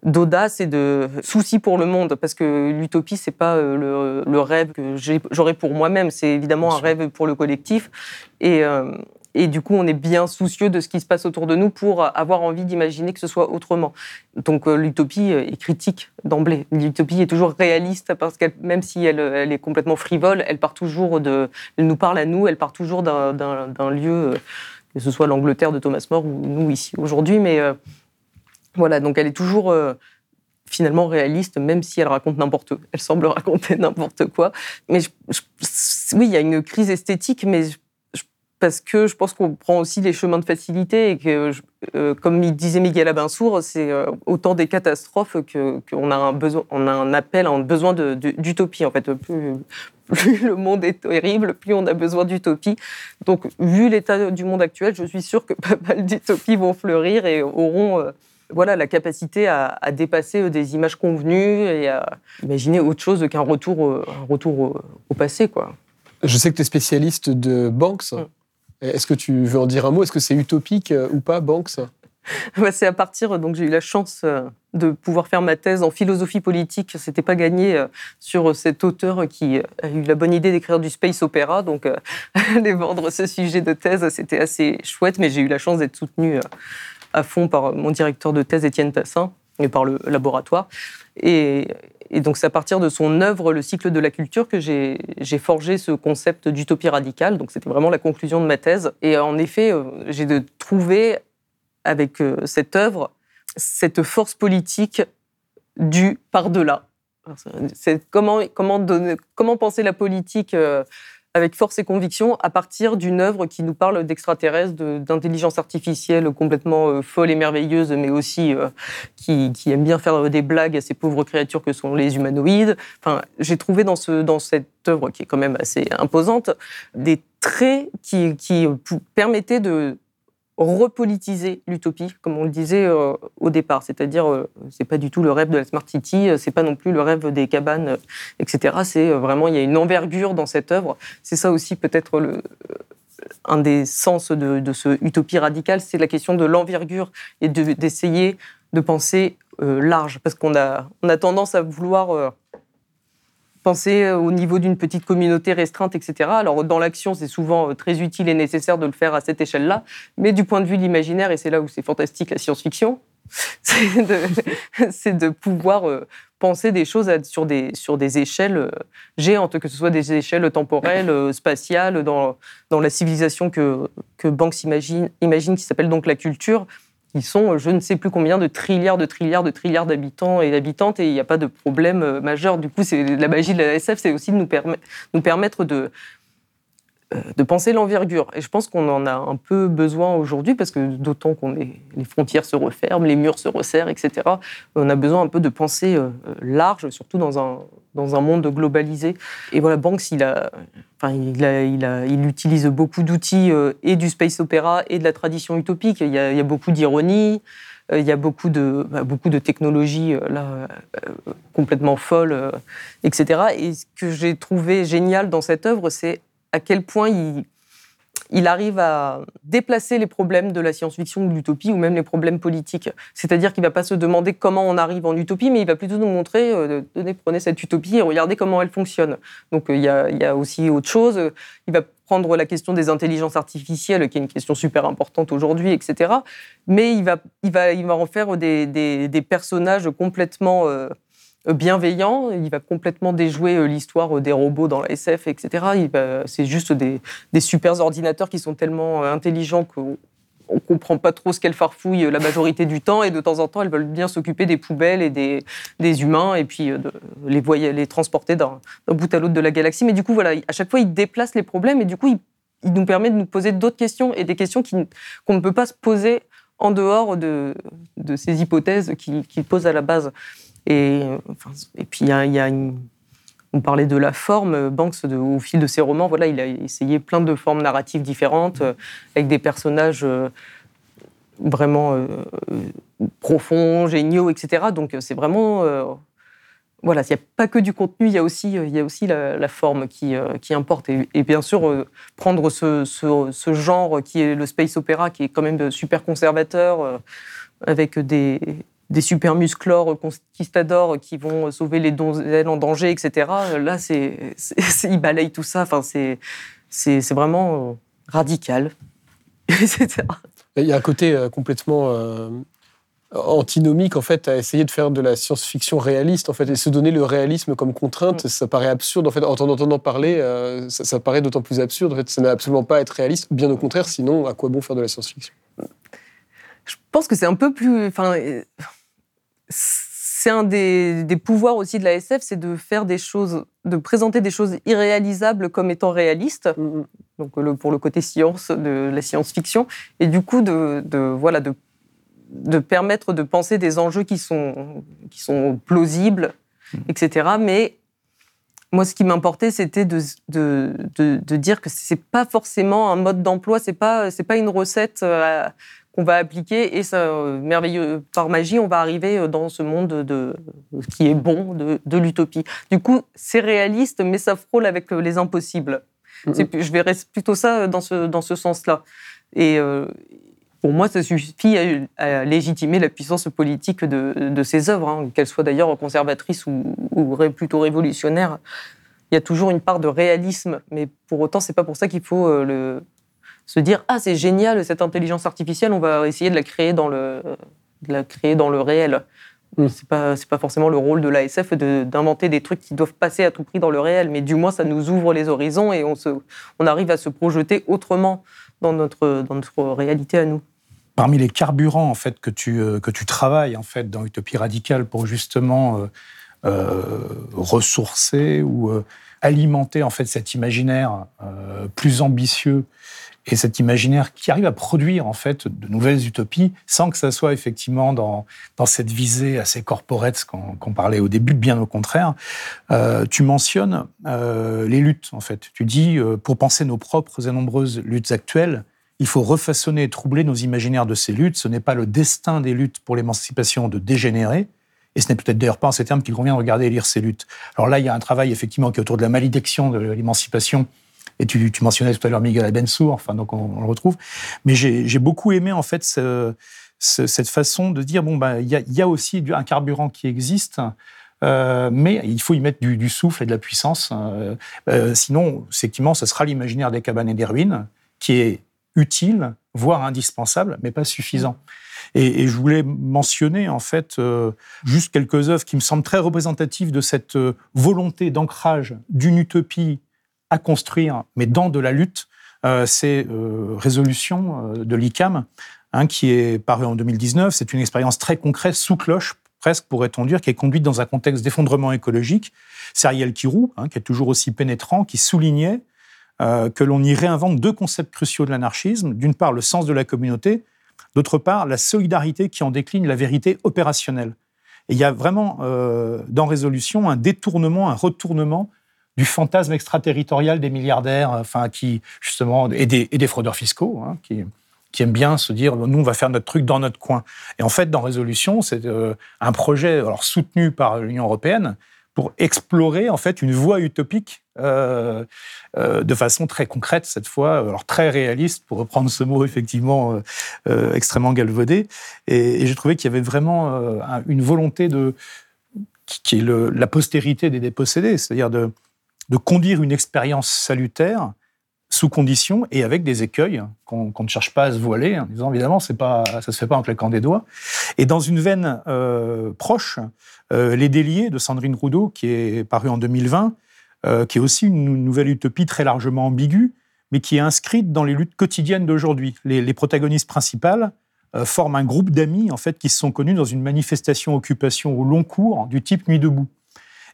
Speaker 2: d'audace et de souci pour le monde, parce que l'utopie, c'est pas euh, le, rêve que j'aurais pour moi-même, c'est évidemment un rêve pour le collectif. Et, euh, et, du coup, on est bien soucieux de ce qui se passe autour de nous pour avoir envie d'imaginer que ce soit autrement. Donc euh, l'utopie est critique d'emblée. L'utopie est toujours réaliste, parce qu'elle, même si elle, elle, est complètement frivole, elle part toujours de, elle nous parle à nous, elle part toujours d'un lieu, que ce soit l'Angleterre de Thomas More ou nous ici aujourd'hui, mais voilà, donc elle est toujours euh, finalement réaliste, même si elle raconte n'importe, elle semble raconter n'importe quoi. Mais oui, il y a une crise esthétique, mais parce que je pense qu'on prend aussi les chemins de facilité et que, euh, comme disait Miguel Abinsour, c'est euh, autant des catastrophes qu'on a un a un appel, un besoin d'utopie. En fait, plus, plus, le monde est terrible, plus on a besoin d'utopie. Donc, vu l'état du monde actuel, je suis sûre que pas mal d'utopies vont fleurir et auront voilà, la capacité à, dépasser euh, des images convenues et à imaginer autre chose qu'un retour, un retour au, passé. Quoi.
Speaker 1: Je sais que tu es spécialiste de Banks. Mm. Est-ce que tu veux en dire un mot? Est-ce que c'est utopique ou pas, Banks?
Speaker 2: C'est à partir, donc j'ai eu la chance euh, de pouvoir faire ma thèse en philosophie politique. C'était pas gagné euh, sur cet auteur qui a eu la bonne idée d'écrire du space opéra. Donc, euh, aller vendre ce sujet de thèse, c'était assez chouette, mais j'ai eu la chance d'être soutenu à fond par mon directeur de thèse, Étienne Tassin, et par le laboratoire. Et, donc, c'est à partir de son œuvre, Le cycle de la culture, que j'ai forgé ce concept d'utopie radicale. Donc, c'était vraiment la conclusion de ma thèse. Et en effet, j'ai de trouver avec euh, cette œuvre cette force politique du par-delà. Comment, comment penser la politique euh, avec force et conviction à partir d'une œuvre qui nous parle d'extraterrestres, d'intelligence artificielle complètement euh, folle et merveilleuse, mais aussi qui, qui, aime bien faire des blagues à ces pauvres créatures que sont les humanoïdes. Enfin, j'ai trouvé dans, ce, dans cette œuvre, qui est quand même assez imposante, des traits qui, qui permettaient de repolitiser l'utopie, comme on le disait euh, au départ. C'est-à-dire, euh, c'est pas du tout le rêve de la Smart City, euh, c'est pas non plus le rêve des cabanes, etc. C'est vraiment, il y a une envergure dans cette œuvre. C'est ça aussi peut-être un des sens de, ce utopie radicale, c'est la question de l'envergure et d'essayer de, penser large, parce qu'on a, on a tendance à vouloir penser euh, au niveau d'une petite communauté restreinte, etc. Alors dans l'action, c'est souvent euh, très utile et nécessaire de le faire à cette échelle-là, mais du point de vue de l'imaginaire, et c'est là où c'est fantastique la science-fiction, c'est de, pouvoir euh, penser des choses sur des, sur des échelles géantes, que ce soit des échelles temporelles, spatiales, dans, dans la civilisation que, que Banks imagine, imagine qui s'appelle donc la culture. Ils sont je ne sais plus combien de trilliards, de trilliards, de trilliards d'habitants et d'habitantes et il n'y a pas de problème euh, majeur. Du coup, c'est la magie de la SF, c'est aussi de nous, permettre de, euh, de penser l'envergure. Et je pense qu'on en a un peu besoin aujourd'hui, parce que d'autant qu'on les frontières se referment, les murs se resserrent, etc. On a besoin un peu de penser euh, large, surtout dans un, dans un monde globalisé. Et voilà, Banks, il, a, enfin, il, il, il utilise beaucoup d'outils euh, et du space opéra et de la tradition utopique. Il y a, il y a beaucoup d'ironie. Il y a beaucoup de, bah, beaucoup de technologies là, complètement folles, etc. Et ce que j'ai trouvé génial dans cette œuvre, c'est à quel point il, arrive à déplacer les problèmes de la science-fiction ou de l'utopie ou même les problèmes politiques. C'est-à-dire qu'il ne va pas se demander comment on arrive en utopie, mais il va plutôt nous montrer, euh, prenez cette utopie et regardez comment elle fonctionne. Donc euh, il y, a, aussi autre chose. Il va prendre la question des intelligences artificielles, qui est une question super importante aujourd'hui, etc. Mais il va, en faire des, des, personnages complètement... Euh, bienveillant, il va complètement déjouer euh, l'histoire euh, des robots dans la SF, etc. C'est juste des, super ordinateurs qui sont tellement euh, intelligents qu'on ne comprend pas trop ce qu'elles farfouillent la majorité du temps, et de temps en temps, elles veulent bien s'occuper des poubelles et des, humains, et puis les, voyer, les transporter d'un bout à l'autre de la galaxie. Mais du coup, voilà, à chaque fois, il déplace les problèmes, et du coup, il, nous permet de nous poser d'autres questions, et des questions qu'on ne peut pas se poser en dehors de, ces hypothèses qu'il qui pose à la base. Et, puis, il y a, une, on parlait de la forme. Banks, au fil de ses romans, voilà, il a essayé plein de formes narratives différentes, euh, avec des personnages euh, vraiment euh, profonds, géniaux, etc. Donc, c'est vraiment. voilà, il n'y a pas que du contenu, il y a aussi, y a aussi la, forme qui, importe. Et, bien sûr, prendre ce, genre qui est le space opéra, qui est quand même super conservateur, avec des, des super musclores conquistadors qui vont sauver les donzelles en danger, etc. Là, c'est, ils balayent tout ça. Enfin, c'est, c'est, vraiment euh, radical, etc.
Speaker 1: Il y a un côté euh, complètement euh, antinomique en fait à essayer de faire de la science-fiction réaliste en fait et se donner le réalisme comme contrainte. Mm. Ça paraît absurde en fait. En entendant parler, ça, paraît d'autant plus absurde. En fait, ça n'a absolument pas à être réaliste. Bien au contraire, sinon, à quoi bon faire de la science-fiction?
Speaker 2: Je pense que c'est un peu plus. Enfin, c'est un des, pouvoirs aussi de la SF, c'est de faire des choses, de présenter des choses irréalisables comme étant réalistes. Mm, mm. Donc pour le côté science de la science-fiction, et du coup de, voilà de, de permettre de penser des enjeux qui sont qui sont plausibles, mm. etc. Mais moi, ce qui m'importait, c'était de, de, de, dire que c'est pas forcément un mode d'emploi, c'est pas c'est pas une recette. Euh, qu'on va appliquer et ça, euh, merveilleux, par magie, on va arriver euh, dans ce monde de, qui est bon, de, l'utopie. Du coup, c'est réaliste, mais ça frôle avec euh, les impossibles. Je verrais plutôt ça dans ce, dans ce sens-là. Et euh, pour moi, ça suffit à, légitimer la puissance politique de, de ces œuvres, hein, qu'elles soient d'ailleurs conservatrices ou, ou, plutôt révolutionnaires. Il y a toujours une part de réalisme, mais pour autant, c'est pas pour ça qu'il faut le, se dire ah c'est génial cette intelligence artificielle, on va essayer de la créer dans le, de la créer dans le réel. Mm. C'est pas c'est pas forcément le rôle de l'ASF d'inventer des trucs qui doivent passer à tout prix dans le réel, mais du moins ça nous ouvre les horizons et on se on arrive à se projeter autrement dans notre dans notre réalité à nous.
Speaker 4: Parmi les carburants en fait que tu euh, que tu travailles en fait dans Utopie radicale pour justement euh, euh ressourcer ou alimenter en fait cet imaginaire plus ambitieux et cet imaginaire qui arrive à produire en fait de nouvelles utopies sans que ça soit effectivement dans, dans cette visée assez corporate qu'on parlait au début, bien au contraire. Euh, tu mentionnes euh, les luttes en fait. Tu dis euh, pour penser nos propres et nombreuses luttes actuelles, il faut refaçonner et troubler nos imaginaires de ces luttes. Ce n'est pas le destin des luttes pour l'émancipation de dégénérer. Et ce n'est peut-être d'ailleurs pas en ces termes qu'il convient de regarder et lire ces luttes. Alors là, il y a un travail effectivement qui est autour de la malédiction de l'émancipation et tu, mentionnais tout à l'heure Miguel Abensour, enfin, donc on, le retrouve. Mais j'ai beaucoup aimé, en fait, cette façon de dire bon, bah, il y, a, aussi un carburant qui existe. Euh, mais il faut y mettre du, souffle et de la puissance. Euh, euh, sinon, effectivement, ce sera l'imaginaire des cabanes et des ruines, qui est utile, voire indispensable, mais pas suffisant. Et, je voulais mentionner en fait juste quelques œuvres qui me semblent très représentatives de cette volonté d'ancrage d'une utopie à construire, mais dans de la lutte, euh, c'est euh, Résolution euh, de l'ICAM, hein, qui est paru en 2019. C'est une expérience très concrète, sous cloche, presque pourrait-on dire, qui est conduite dans un contexte d'effondrement écologique. C'est Ariel Kirou, hein, qui est toujours aussi pénétrant, qui soulignait que l'on y réinvente deux concepts cruciaux de l'anarchisme. D'une part, le sens de la communauté, d'autre part, la solidarité qui en décline la vérité opérationnelle. Et il y a vraiment dans Résolution un détournement, un retournement du fantasme extraterritorial des milliardaires, enfin qui justement et des, fraudeurs fiscaux, hein, qui, qui aiment bien se dire nous on va faire notre truc dans notre coin. Et en fait, dans Résolution, c'est euh, un projet alors soutenu par l'Union européenne pour explorer en fait une voie utopique euh, euh, de façon très concrète cette fois, alors très réaliste pour reprendre ce mot effectivement extrêmement galvaudé. Et, j'ai trouvé qu'il y avait vraiment une volonté de qui est le, la postérité des dépossédés, c'est-à-dire de de conduire une expérience salutaire sous conditions et avec des écueils qu'on ne cherche pas à se voiler, en disant évidemment pas ça se fait pas en claquant des doigts. Et dans une veine euh, proche, euh, Les Déliés de Sandrine Roudot, qui est paru en 2020, euh, qui est aussi une nouvelle utopie très largement ambiguë, mais qui est inscrite dans les luttes quotidiennes d'aujourd'hui. Les, les, protagonistes principales forment un groupe d'amis en fait qui se sont connus dans une manifestation occupation au long cours du type Nuit debout.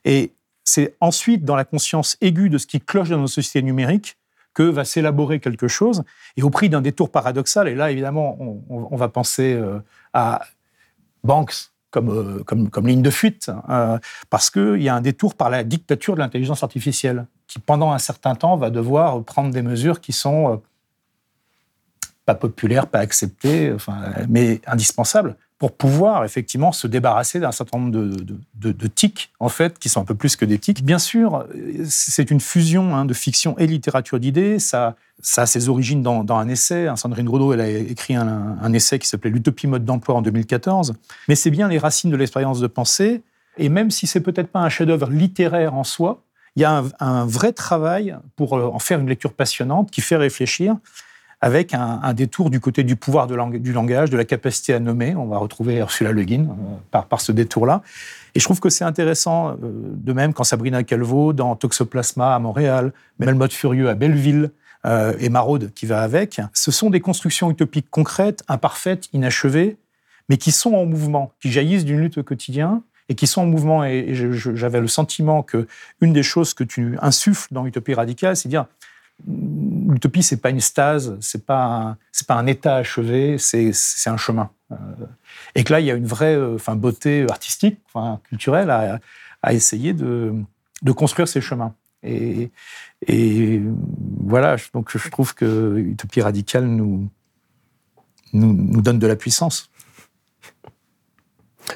Speaker 4: Et c'est ensuite dans la conscience aiguë de ce qui cloche dans nos sociétés numériques que va s'élaborer quelque chose, et au prix d'un détour paradoxal. Et là, évidemment, on, va penser euh, à Banks comme, euh, comme, comme ligne de fuite, euh, parce qu'il y a un détour par la dictature de l'intelligence artificielle, qui pendant un certain temps va devoir prendre des mesures qui sont pas populaires, pas acceptées, enfin, mais indispensables pour pouvoir effectivement se débarrasser d'un certain nombre de, tics, en fait, qui sont un peu plus que des tics. Bien sûr, c'est une fusion hein, de fiction et littérature d'idées. Ça, ça a ses origines dans, un essai. Hein, Sandrine Roudot, elle a écrit un, essai qui s'appelait L'utopie mode d'emploi en 2014. Mais c'est bien les racines de l'expérience de pensée. Et même si c'est peut-être pas un chef-d'œuvre littéraire en soi, il y a un, un, vrai travail pour euh, en faire une lecture passionnante qui fait réfléchir avec un, détour du côté du pouvoir du langage, de la capacité à nommer. On va retrouver Ursula Le Guin euh, par, ce détour-là. Et je trouve que c'est intéressant, euh, de même quand Sabrina Calvo, dans Toxoplasma à Montréal, Melmoth Furieux à Belleville, euh, et Maraude qui va avec, ce sont des constructions utopiques concrètes, imparfaites, inachevées, mais qui sont en mouvement, qui jaillissent d'une lutte au quotidien et qui sont en mouvement. Et, j'avais le sentiment que une des choses que tu insuffles dans Utopie radicale, c'est dire l'utopie, c'est pas une stase, c'est pas c'est pas un état achevé, c'est un chemin. Euh, et que là, il y a une vraie, euh, enfin, beauté artistique, enfin, culturelle à, à essayer de, de, construire ces chemins. Et, et, voilà, donc je trouve que Utopie radicale nous, nous, nous donne de la puissance.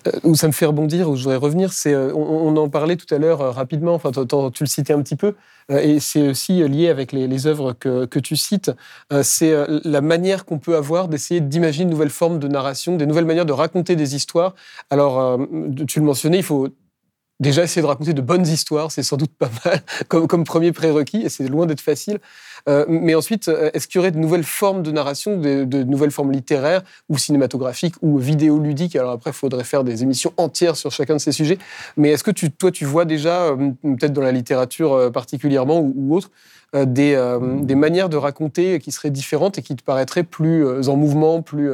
Speaker 1: Euh, où ça me fait rebondir, où je voudrais revenir, c'est euh, on, en parlait tout à l'heure euh, rapidement, enfin tu le citais un petit peu, et c'est aussi lié avec les, les œuvres que, que, tu cites, c'est la manière qu'on peut avoir d'essayer d'imaginer de nouvelles formes de narration, des nouvelles manières de raconter des histoires. Alors, tu le mentionnais, il faut déjà essayer de raconter de bonnes histoires, c'est sans doute pas mal comme, premier prérequis, et c'est loin d'être facile. Euh, mais ensuite, euh, est-ce qu'il y aurait de nouvelles formes de narration, de, nouvelles formes littéraires ou cinématographiques ou vidéoludiques? Alors après, il faudrait faire des émissions entières sur chacun de ces sujets. Mais est-ce que tu, toi, tu vois déjà, euh, peut-être dans la littérature particulièrement ou, autre, des, des, manières de raconter qui seraient différentes et qui te paraîtraient plus en mouvement, plus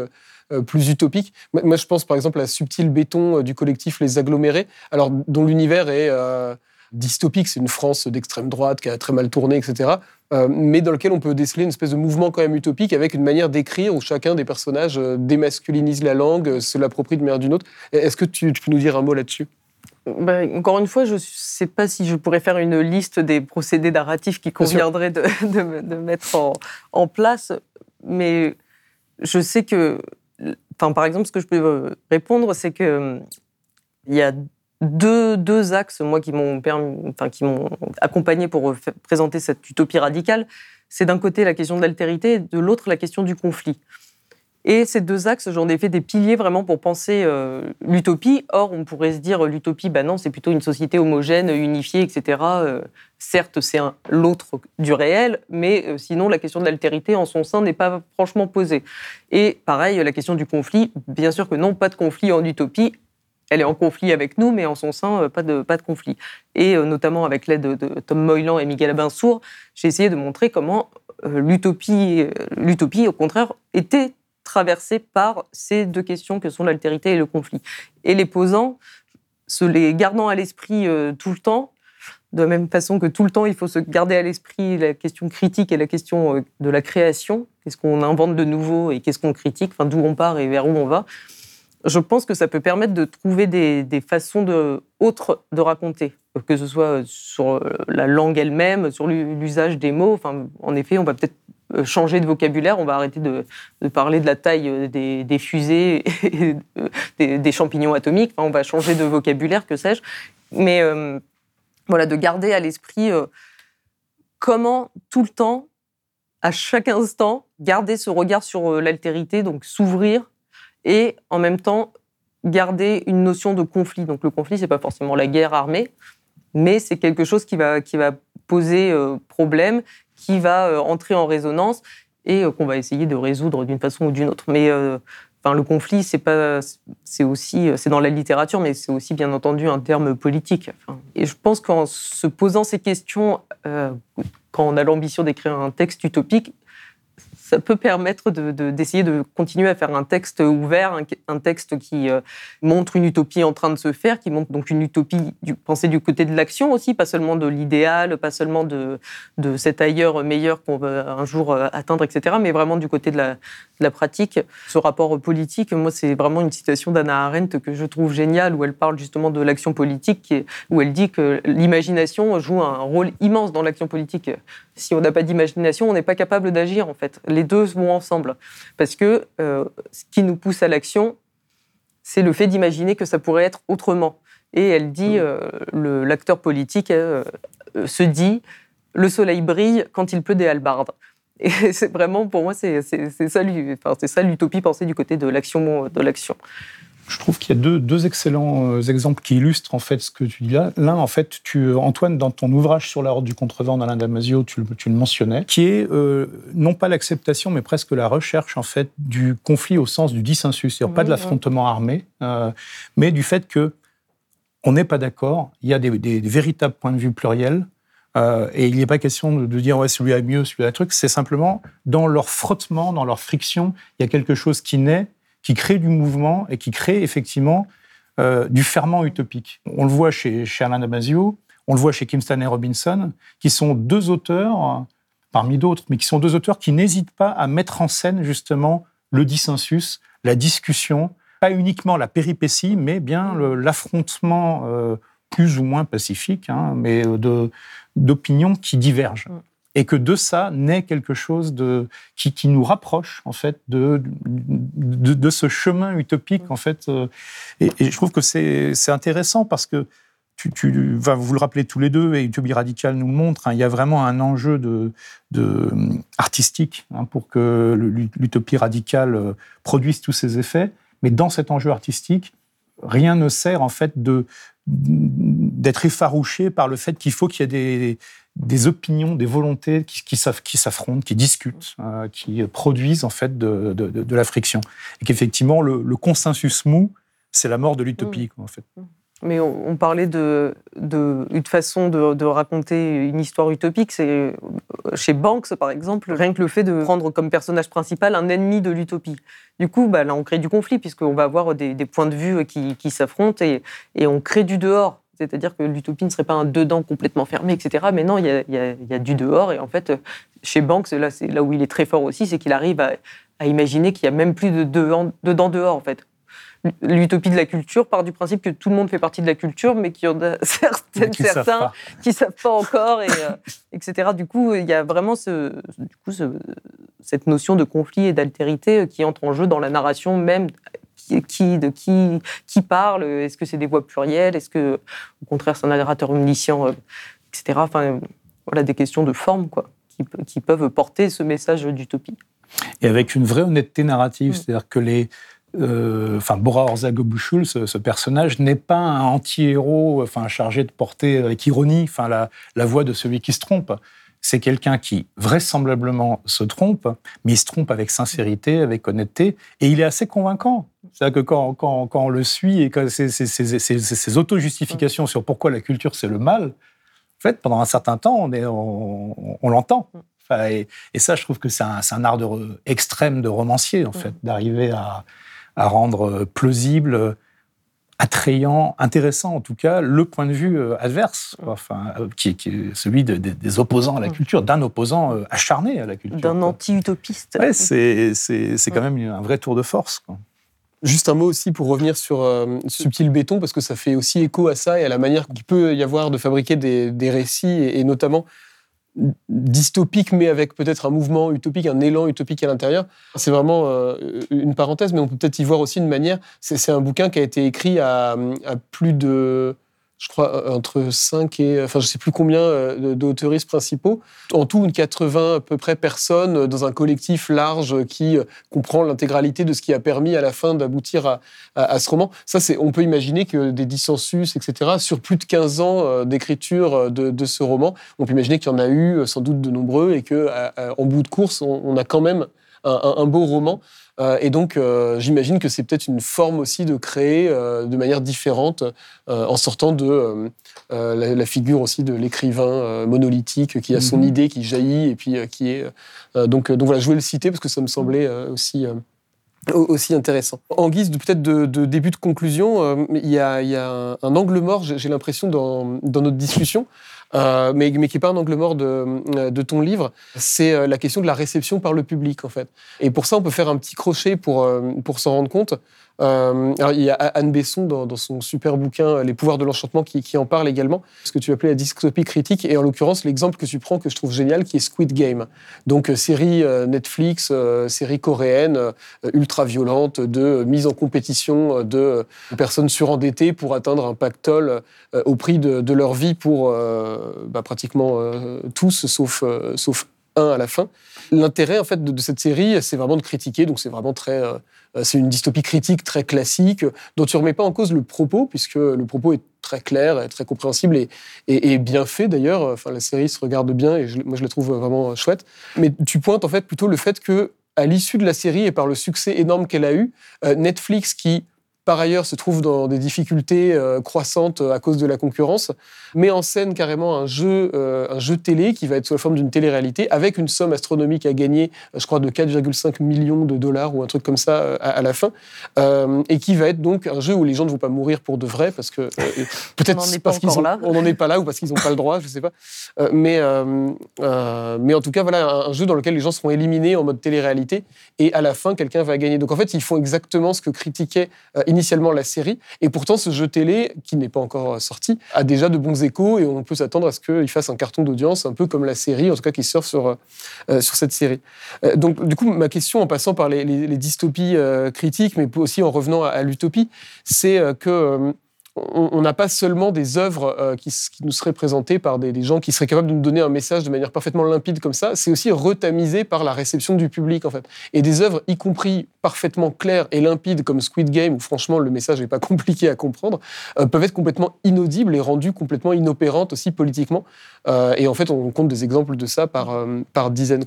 Speaker 1: plus utopiques. Moi, je pense par exemple à Subtil Béton du collectif Les Agglomérés, alors dont l'univers est dystopique, c'est une France d'extrême droite qui a très mal tourné, etc. Euh, mais dans lequel on peut déceler une espèce de mouvement quand même utopique avec une manière d'écrire où chacun des personnages euh, démasculinise la langue, euh, se l'approprie de manière d'une autre. Est-ce que tu, peux nous dire un mot là-dessus?
Speaker 2: Ben, encore une fois, je ne sais pas si je pourrais faire une liste des procédés narratifs qui conviendraient de, de, mettre en, en, place, mais je sais que, enfin, par exemple, ce que je peux répondre, c'est que il y a deux, deux axes, moi, qui m'ont enfin, qui m'ont accompagné pour présenter cette utopie radicale. C'est d'un côté la question de l'altérité et de l'autre la question du conflit. Et ces deux axes, j'en ai fait des piliers vraiment pour penser euh, l'utopie. Or, on pourrait se dire l'utopie, bah non, c'est plutôt une société homogène, unifiée, etc. Euh, certes, c'est l'autre du réel, mais euh, sinon, la question de l'altérité en son sein n'est pas franchement posée. Et pareil, la question du conflit, bien sûr que non, pas de conflit en utopie elle est en conflit avec nous, mais en son sein, pas de, pas de conflit. Et notamment avec l'aide de, Tom Moylan et Miguel Abinsour, j'ai essayé de montrer comment l'utopie, l'utopie, au contraire, était traversée par ces deux questions que sont l'altérité et le conflit. Et les posant, se les gardant à l'esprit tout le temps, de la même façon que tout le temps, il faut se garder à l'esprit la question critique et la question de la création. Qu'est-ce qu'on invente de nouveau et qu'est-ce qu'on critique, enfin, d'où on part et vers où on va je pense que ça peut permettre de trouver des, façons de, autres de raconter, que ce soit sur euh, la langue elle-même, sur l'usage des mots. Enfin, en effet, on va peut-être euh, changer de vocabulaire, on va arrêter de, parler de la taille euh, des, fusées et des, champignons atomiques, on va changer de vocabulaire, que sais-je. Mais voilà, de garder à l'esprit comment tout le temps, à chaque instant, garder ce regard sur l'altérité, donc s'ouvrir et en même temps garder une notion de conflit. Donc le conflit, c'est pas forcément la guerre armée, mais c'est quelque chose qui va, qui va poser euh, problème, qui va euh, entrer en résonance et euh, qu'on va essayer de résoudre d'une façon ou d'une autre. Mais enfin, le conflit, c'est pas, c'est aussi, c'est dans la littérature, mais c'est aussi bien entendu un terme politique. et je pense qu'en se posant ces questions, quand on a l'ambition d'écrire un texte utopique, ça peut permettre d'essayer de, continuer à faire un texte ouvert, un, texte qui euh, montre une utopie en train de se faire, qui montre donc une utopie du, pensée du côté de l'action aussi, pas seulement de l'idéal, pas seulement de, de cet ailleurs meilleur qu'on va un jour euh, atteindre, etc., mais vraiment du côté de la, la pratique. Ce rapport politique, moi, c'est vraiment une citation d'Anna Arendt que je trouve géniale, où elle parle justement de l'action politique, où elle dit que l'imagination joue un rôle immense dans l'action politique. Si on n'a pas d'imagination, on n'est pas capable d'agir, en fait les deux vont ensemble. Parce que euh, ce qui nous pousse à l'action, c'est le fait d'imaginer que ça pourrait être autrement. Et elle dit, mm. euh, l'acteur politique euh, se dit, le soleil brille quand il pleut des halbardes. Et c'est vraiment, pour moi, c'est ça l'utopie pensée du côté de l'action.
Speaker 4: Je trouve qu'il y a deux, deux, excellents euh, exemples qui illustrent en fait ce que tu dis là. L'un, en fait, tu, Antoine, dans ton ouvrage sur la route du contrevent d'Alain Damasio, tu, tu, le mentionnais, qui est euh, non pas l'acceptation, mais presque la recherche en fait du conflit au sens du dissensus, c'est-à-dire pas de l'affrontement armé, euh, mais du fait que on n'est pas d'accord. Il y a des, des, véritables points de vue pluriels. Et il n'est pas question de, dire ouais celui a mieux, celui a truc. C'est simplement dans leur frottement, dans leur friction, il y a quelque chose qui naît qui crée du mouvement et qui crée effectivement euh, du ferment utopique. On le voit chez, chez Alain Damasio, on le voit chez Kim Stanley Robinson, qui sont deux auteurs, parmi d'autres, mais qui sont deux auteurs qui n'hésitent pas à mettre en scène justement le dissensus, la discussion, pas uniquement la péripétie, mais bien l'affrontement euh, plus ou moins pacifique, hein, mais d'opinions qui divergent. et que de ça naît quelque chose de, qui, qui nous rapproche en fait de, de, de ce chemin utopique en fait. euh, Et, et je trouve que c'est intéressant parce que tu, tu, enfin, vous le rappelez tous les deux, et Utopie radicale nous le montre, hein, il y a vraiment un enjeu de, de, euh, artistique hein, pour que l'utopie radicale euh, produise tous ses effets. Mais dans cet enjeu artistique, rien ne sert en fait de d'être effarouché par le fait qu'il faut qu'il y ait des, des opinions, des volontés qui, qui s'aff- qui s'affrontent, qui discutent, euh, qui produisent en fait de, de- de- de la friction. Et qu'effectivement, le, le consensus mou, c'est la mort de l'utopie, quoi, en fait.
Speaker 2: Mais on, parlait de, de une façon de, raconter une histoire utopique. C'est euh, chez Banks, par exemple, rien que le fait de prendre comme personnage principal un ennemi de l'utopie. Du coup, bah, là, on crée du conflit puisqu'on va avoir des, points de vue qui, s'affrontent et, on crée du dehors. C'est-à-dire que l'utopie ne serait pas un dedans complètement fermé, etc. Mais non, il y a, du dehors. Et en fait, chez Banks, là, c'est là où il est très fort aussi, c'est qu'il arrive à, à imaginer qu'il y a même plus de dedans, dedans dehors, en fait. L'utopie de la culture part du principe que tout le monde fait partie de la culture, mais qu'il y en a certaines,
Speaker 4: Qui savent
Speaker 2: certains qui savent pas encore, et, euh, etc. Du coup, il y a vraiment ce, du coup, ce- cette notion de conflit et d'altérité euh, qui entre en jeu dans la narration même. Qui, qui- de qui, qui parle Est-ce que c'est des voix plurielles Est-ce que, au contraire, c'est un narrateur omniscient, euh, etc. Enfin, euh, voilà, des questions de forme, quoi, qui, pe- qui peuvent porter ce message d'utopie.
Speaker 4: et avec une vraie honnêteté narrative.
Speaker 2: Mm.
Speaker 4: C'est-à-dire que les. Euh, Enfin, Bora Horzagobushul, ce, ce personnage, n'est pas un anti-héros enfin, chargé de porter avec ironie enfin, la, la voix de celui qui se trompe. C'est quelqu'un qui vraisemblablement se trompe, mais il se trompe avec sincérité, avec honnêteté, et il est assez convaincant. C'est-à-dire que quand, quand, quand on le suit et ses- ses auto-justifications sur pourquoi la culture c'est le mal, en fait, pendant un certain temps, on, est- on, on l'entend. Enfin, et, et ça, je trouve que c'est un, art de extrême de romancier, en fait, d'arriver à, à rendre plausible, euh, attrayant, intéressant en tout cas, le point de vue euh, adverse, quoi. enfin, euh, qui, est- qui est celui de- de- des opposants à la culture, d'un opposant euh, acharné à la culture.
Speaker 2: D'un anti-utopiste.
Speaker 4: Ouais, c'est c'est- c'est quand même un vrai tour de force. Quoi.
Speaker 1: Juste un mot aussi pour revenir sur euh, Subtil Béton, parce que ça fait aussi écho à ça et à la manière qu'il peut y avoir de fabriquer des, des récits, et, et notamment dystopiques, mais avec peut-être un mouvement utopique, un élan utopique à l'intérieur. C'est vraiment euh, une parenthèse, mais on peut peut-être y voir aussi une manière. C'est un bouquin qui a été écrit à plus de je crois, euh, entre 5 et, enfin, je sais plus combien euh, d'auteuristes principaux. En tout, une 80 à peu près personnes euh, dans un collectif large qui comprend l'intégralité de ce qui a permis à la fin d'aboutir à, à, ce roman. Ça, c'est, on peut imaginer que des dissensus, etc., sur plus de 15 ans d'écriture de, ce roman, on peut imaginer qu'il y en a eu sans doute de nombreux et que, en bout de course, on, a quand même un beau roman. Euh, et donc, euh, j'imagine que c'est peut-être une forme aussi de créer euh, de manière différente, en sortant de la, la figure aussi de l'écrivain monolithique qui a son
Speaker 4: Mhm.
Speaker 1: idée qui jaillit et puis qui est. donc, donc voilà, je voulais le citer parce que ça me semblait aussi. au- aussi intéressant. En guise de peut-être de, de début de conclusion, euh, il y a, il y a un, un angle mort, j'ai j'ai l'impression, dans, dans notre discussion, euh, mais, mais qui n'est pas un angle mort de, de ton livre, c'est euh, la question de la réception par le public, en fait. Et pour ça, on peut faire un petit crochet pour, euh, pour s'en rendre compte. Euh, alors, il y a Anne Besson dans, son super bouquin euh, Les pouvoirs de l'enchantement qui, en parle également, ce que tu appelais la dystopie critique, et en l'occurrence l'exemple que tu prends que je trouve génial, qui est Squid Game. Donc euh, série Netflix, série coréenne ultra violente de mise en compétition de personnes surendettées pour atteindre un pactole au prix de, leur vie pour bah, pratiquement tous, sauf, sauf à la fin. L'intérêt en fait de, cette série, c'est vraiment de critiquer, donc c'est vraiment très, euh, c'est une dystopie critique très classique dont tu remets pas en cause le propos puisque le propos est très clair, et très compréhensible et bien fait d'ailleurs. Enfin, la série se regarde bien et je- moi je la trouve vraiment chouette. Mais tu pointes en fait plutôt le fait que à l'issue de la série et par le succès énorme qu'elle a eu, euh, Netflix qui par ailleurs se trouve dans des difficultés euh, croissantes euh, à cause de la concurrence, met en scène carrément un jeu, euh, un jeu télé qui va être sous la forme d'une télé-réalité avec une somme astronomique à gagner, je crois de 4,5 millions de dollars ou un truc comme ça à, à la fin, et qui va être donc un jeu où les gens ne vont pas mourir pour de vrai parce que peut-être
Speaker 2: On n'en est pas
Speaker 1: parce qu'ils on n'en est pas là ou parce qu'ils n'ont pas le droit, je sais pas. Mais mais en tout cas voilà un, un jeu dans lequel les gens seront éliminés en mode télé-réalité et à la fin quelqu'un va gagner. Donc en fait ils font exactement ce que critiquait euh, initialement la série. Et pourtant, ce jeu télé, qui n'est pas encore sorti, a déjà de bons échos et on peut s'attendre à ce qu'il fasse un carton d'audience, un peu comme la série, en tout cas qui sort sur, sur cette série. donc, du coup, ma question, en passant par les, dystopies critiques, mais aussi en revenant à, à l'utopie, c'est que on n'a pas seulement des œuvres euh, qui, nous seraient présentées par des, gens qui seraient capables de nous donner un message de manière parfaitement limpide comme ça, c'est aussi retamisé par la réception du public en fait. Et des œuvres, y compris parfaitement claires et limpides comme Squid Game, où franchement le message n'est pas compliqué à comprendre, euh, peuvent être complètement inaudibles et rendues complètement inopérantes aussi politiquement. Euh, et en fait, on compte des exemples de ça par, dizaines.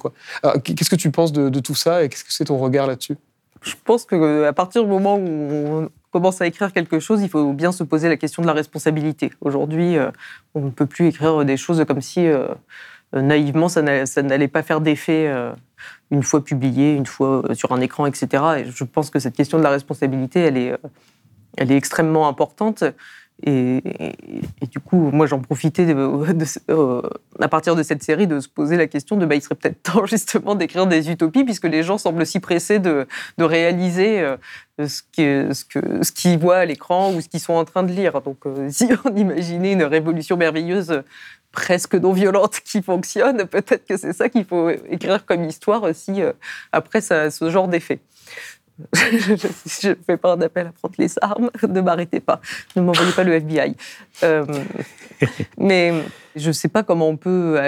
Speaker 1: Qu'est-ce que tu penses de, de tout ça et qu'est-ce que c'est ton regard là-dessus?
Speaker 2: Je pense qu'à partir du moment où commence à écrire quelque chose, il faut bien se poser la question de la responsabilité. Aujourd'hui, euh, on ne peut plus écrire des choses comme si euh, naïvement ça n'allait pas faire d'effet euh, une fois publié, une fois sur un écran, etc. Et je pense que cette question de la responsabilité, elle est, elle est extrêmement importante. Et, du coup, moi, j'en profitais euh, à partir de cette série de se poser la question de bah, il serait peut-être temps justement d'écrire des utopies, puisque les gens semblent si pressés de, réaliser euh, ce qu'ils ce qu'ils voient à l'écran ou ce qu'ils sont en train de lire. Donc, euh, si on imaginait une révolution merveilleuse presque non violente qui fonctionne, peut-être que c'est ça qu'il faut écrire comme histoire aussi après ça, ce genre d'effet je ne fais pas un appel à prendre les armes, ne m'arrêtez pas, ne m'envoyez pas le FBI. Euh, mais je ne sais pas comment on peut,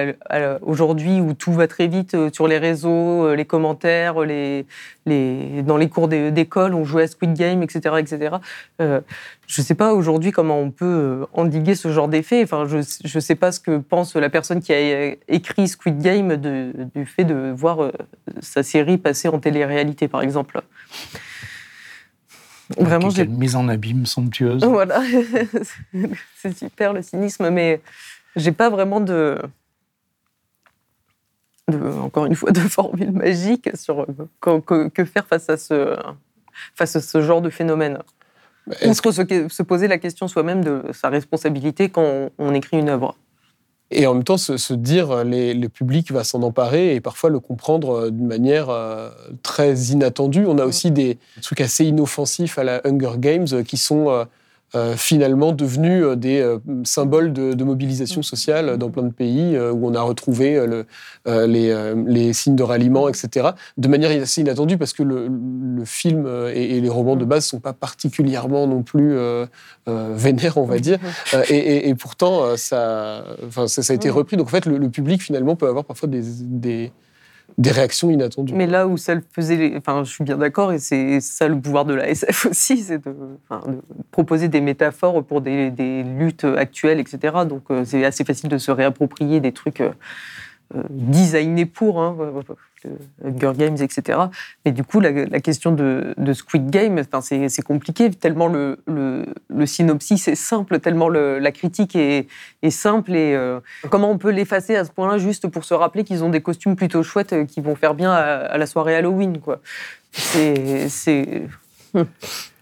Speaker 2: aujourd'hui où tout va très vite euh, sur les réseaux, euh, les commentaires, les, les, dans les cours d'école, on jouait à Squid Game, etc. etc. je ne sais pas aujourd'hui comment on peut endiguer ce genre d'effet. Enfin, je ne sais pas ce que pense la personne qui a écrit Squid Game du fait de voir sa série passer en télé-réalité, par exemple.
Speaker 4: Vraiment, j'ai une mise en abîme somptueuse.
Speaker 2: Voilà, c'est super le cynisme, mais j'ai pas vraiment de, encore une fois, de formule magique sur que, faire face à ce, face à ce genre de phénomène. Ou se, se poser la question soi-même de sa responsabilité quand on écrit une œuvre.
Speaker 1: Et en même temps, se, dire euh, les, le public va s'en emparer et parfois le comprendre euh, d'une manière euh, très inattendue. On a aussi des trucs assez inoffensifs à la Hunger Games qui sont euh, finalement devenus euh, des euh, symboles de, mobilisation sociale dans plein de pays où on a retrouvé le, les, signes de ralliement, etc. De manière assez inattendue parce que le, film et, les romans de base ne sont pas particulièrement non plus vénères, on va dire. Et, pourtant, ça, a été repris. Donc en fait, le, public finalement peut avoir parfois des des réactions inattendues.
Speaker 2: Mais là où ça le faisait, enfin, je suis bien d'accord, et c'est ça le pouvoir de la SF aussi, c'est de, proposer des métaphores pour des, des luttes actuelles, etc. Donc euh, c'est assez facile de se réapproprier des trucs euh, designé pour, hein, Hunger Games, etc. Mais du coup, la, question de, Squid Game, c'est compliqué, tellement le, synopsis est simple, tellement la critique est, simple. Et euh, comment on peut l'effacer à ce point-là juste pour se rappeler qu'ils ont des costumes plutôt chouettes euh, qui vont faire bien à, la soirée Halloween. C'est.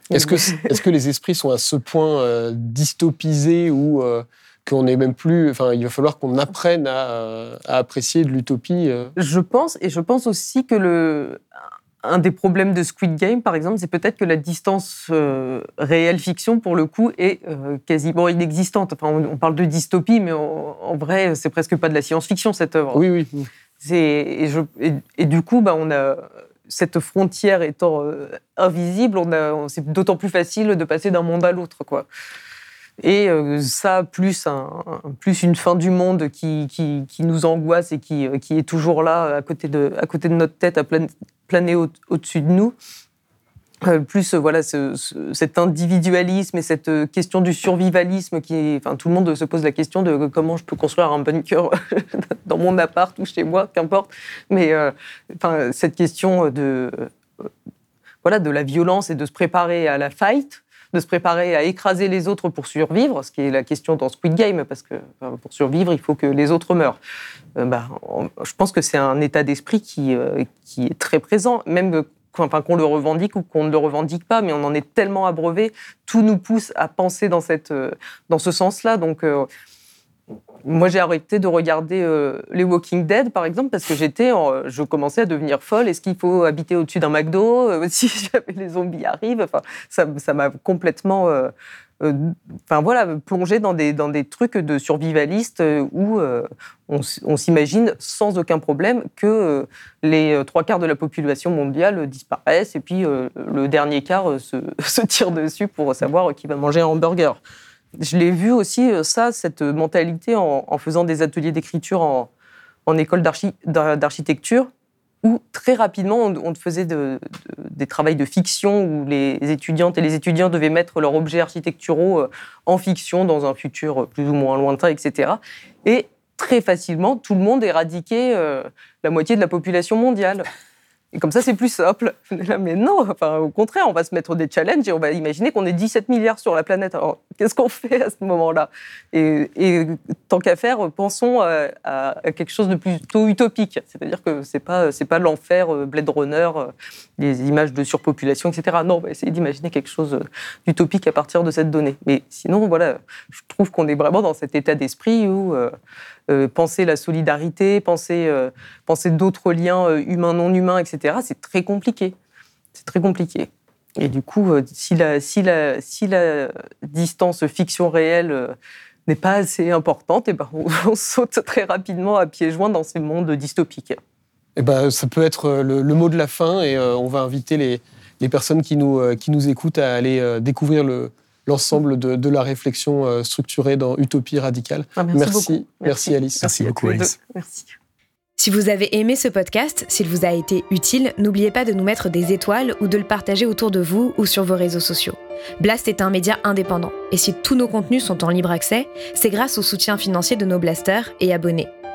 Speaker 1: Est-ce que, est que les esprits sont à ce point dystopisés ou qu'on est même plus. Enfin, il va falloir qu'on apprenne à, apprécier de l'utopie. Euh.
Speaker 2: Je pense, et je pense aussi que le. Un des problèmes de Squid Game, par exemple, c'est peut-être que la distance euh, réelle-fiction, pour le coup, est euh, quasiment inexistante. Enfin, on, parle de dystopie, mais en, vrai, c'est presque pas de la science-fiction, cette œuvre.
Speaker 1: Oui, oui.
Speaker 2: Et, je, et, du coup, bah, on a cette frontière étant invisible, on a, c'est d'autant plus facile de passer d'un monde à l'autre, quoi. Et euh, ça, plus, un, plus une fin du monde qui, nous angoisse et qui, euh, qui, est toujours là, à côté de, notre tête, à planer au-dessus de nous, euh, plus voilà cet individualisme et cette question du survivalisme qui enfin tout le monde se pose la question de comment je peux construire un bunker dans mon appart ou chez moi qu'importe. Mais cette question de voilà de la violence et de se préparer à la fight de se préparer à écraser les autres pour survivre, ce qui est la question dans Squid Game, parce que pour survivre, il faut que les autres meurent. Euh, bah, je pense que c'est un état d'esprit qui, euh, qui est très présent, même enfin, qu'on le revendique ou qu'on ne le revendique pas, mais on en est tellement abreuvé, tout nous pousse à penser dans, cette, euh, dans ce sens-là. Donc, moi, j'ai arrêté de regarder euh, les Walking Dead, par exemple, parce que j'étais, je commençais à devenir folle. Est-ce qu'il faut habiter au-dessus d'un McDo euh, si jamais les zombies arrivent? Enfin, ça, m'a complètement, euh, enfin voilà, plongé dans des dans des trucs de survivalistes où on, s'imagine sans aucun problème que les trois quarts de la population mondiale disparaissent et puis le dernier quart se, se tire dessus pour savoir qui va manger un hamburger. Je l'ai vu aussi, euh, ça, cette mentalité, en, faisant des ateliers d'écriture en, école d'architecture, où très rapidement, on, faisait des travaux de fiction, où les étudiantes et les étudiants devaient mettre leurs objets architecturaux euh, en fiction dans un futur plus ou moins lointain, etc. Et très facilement, tout le monde éradiquait euh, la moitié de la population mondiale. Et comme ça, c'est plus simple. Mais non, au contraire, on va se mettre des challenges et on va imaginer qu'on est 17 milliards sur la planète. Alors, qu'est-ce qu'on fait à ce moment-là? Et, tant qu'à faire, pensons à, quelque chose de plutôt utopique. C'est-à-dire que c'est pas c'est pas l'enfer euh, Blade Runner, euh, les images de surpopulation, etc. Non, on va essayer d'imaginer quelque chose d'utopique à partir de cette donnée. Mais sinon, voilà, je trouve qu'on est vraiment dans cet état d'esprit où euh, euh, penser la solidarité, penser, euh, penser d'autres liens euh, humains, non humains, etc. C'est très compliqué. C'est très compliqué. Et du coup, si la, si la, si la distance fiction-réelle n'est pas assez importante, eh ben on, saute très rapidement à pieds joints dans ces mondes dystopiques.
Speaker 1: Eh ben, ça peut être le, mot de la fin et on va inviter les, les personnes qui nous, qui nous écoutent à aller découvrir le, l'ensemble de, la réflexion euh, structurée dans Utopie radicale.
Speaker 2: Ah, merci,
Speaker 1: merci, Alice.
Speaker 4: Merci beaucoup Alice.
Speaker 2: Merci.
Speaker 5: Si vous avez aimé ce podcast, s'il vous a été utile, n'oubliez pas de nous mettre des étoiles ou de le partager autour de vous ou sur vos réseaux sociaux. Blast est un média indépendant, et si tous nos contenus sont en libre accès, c'est grâce au soutien financier de nos blasters et abonnés.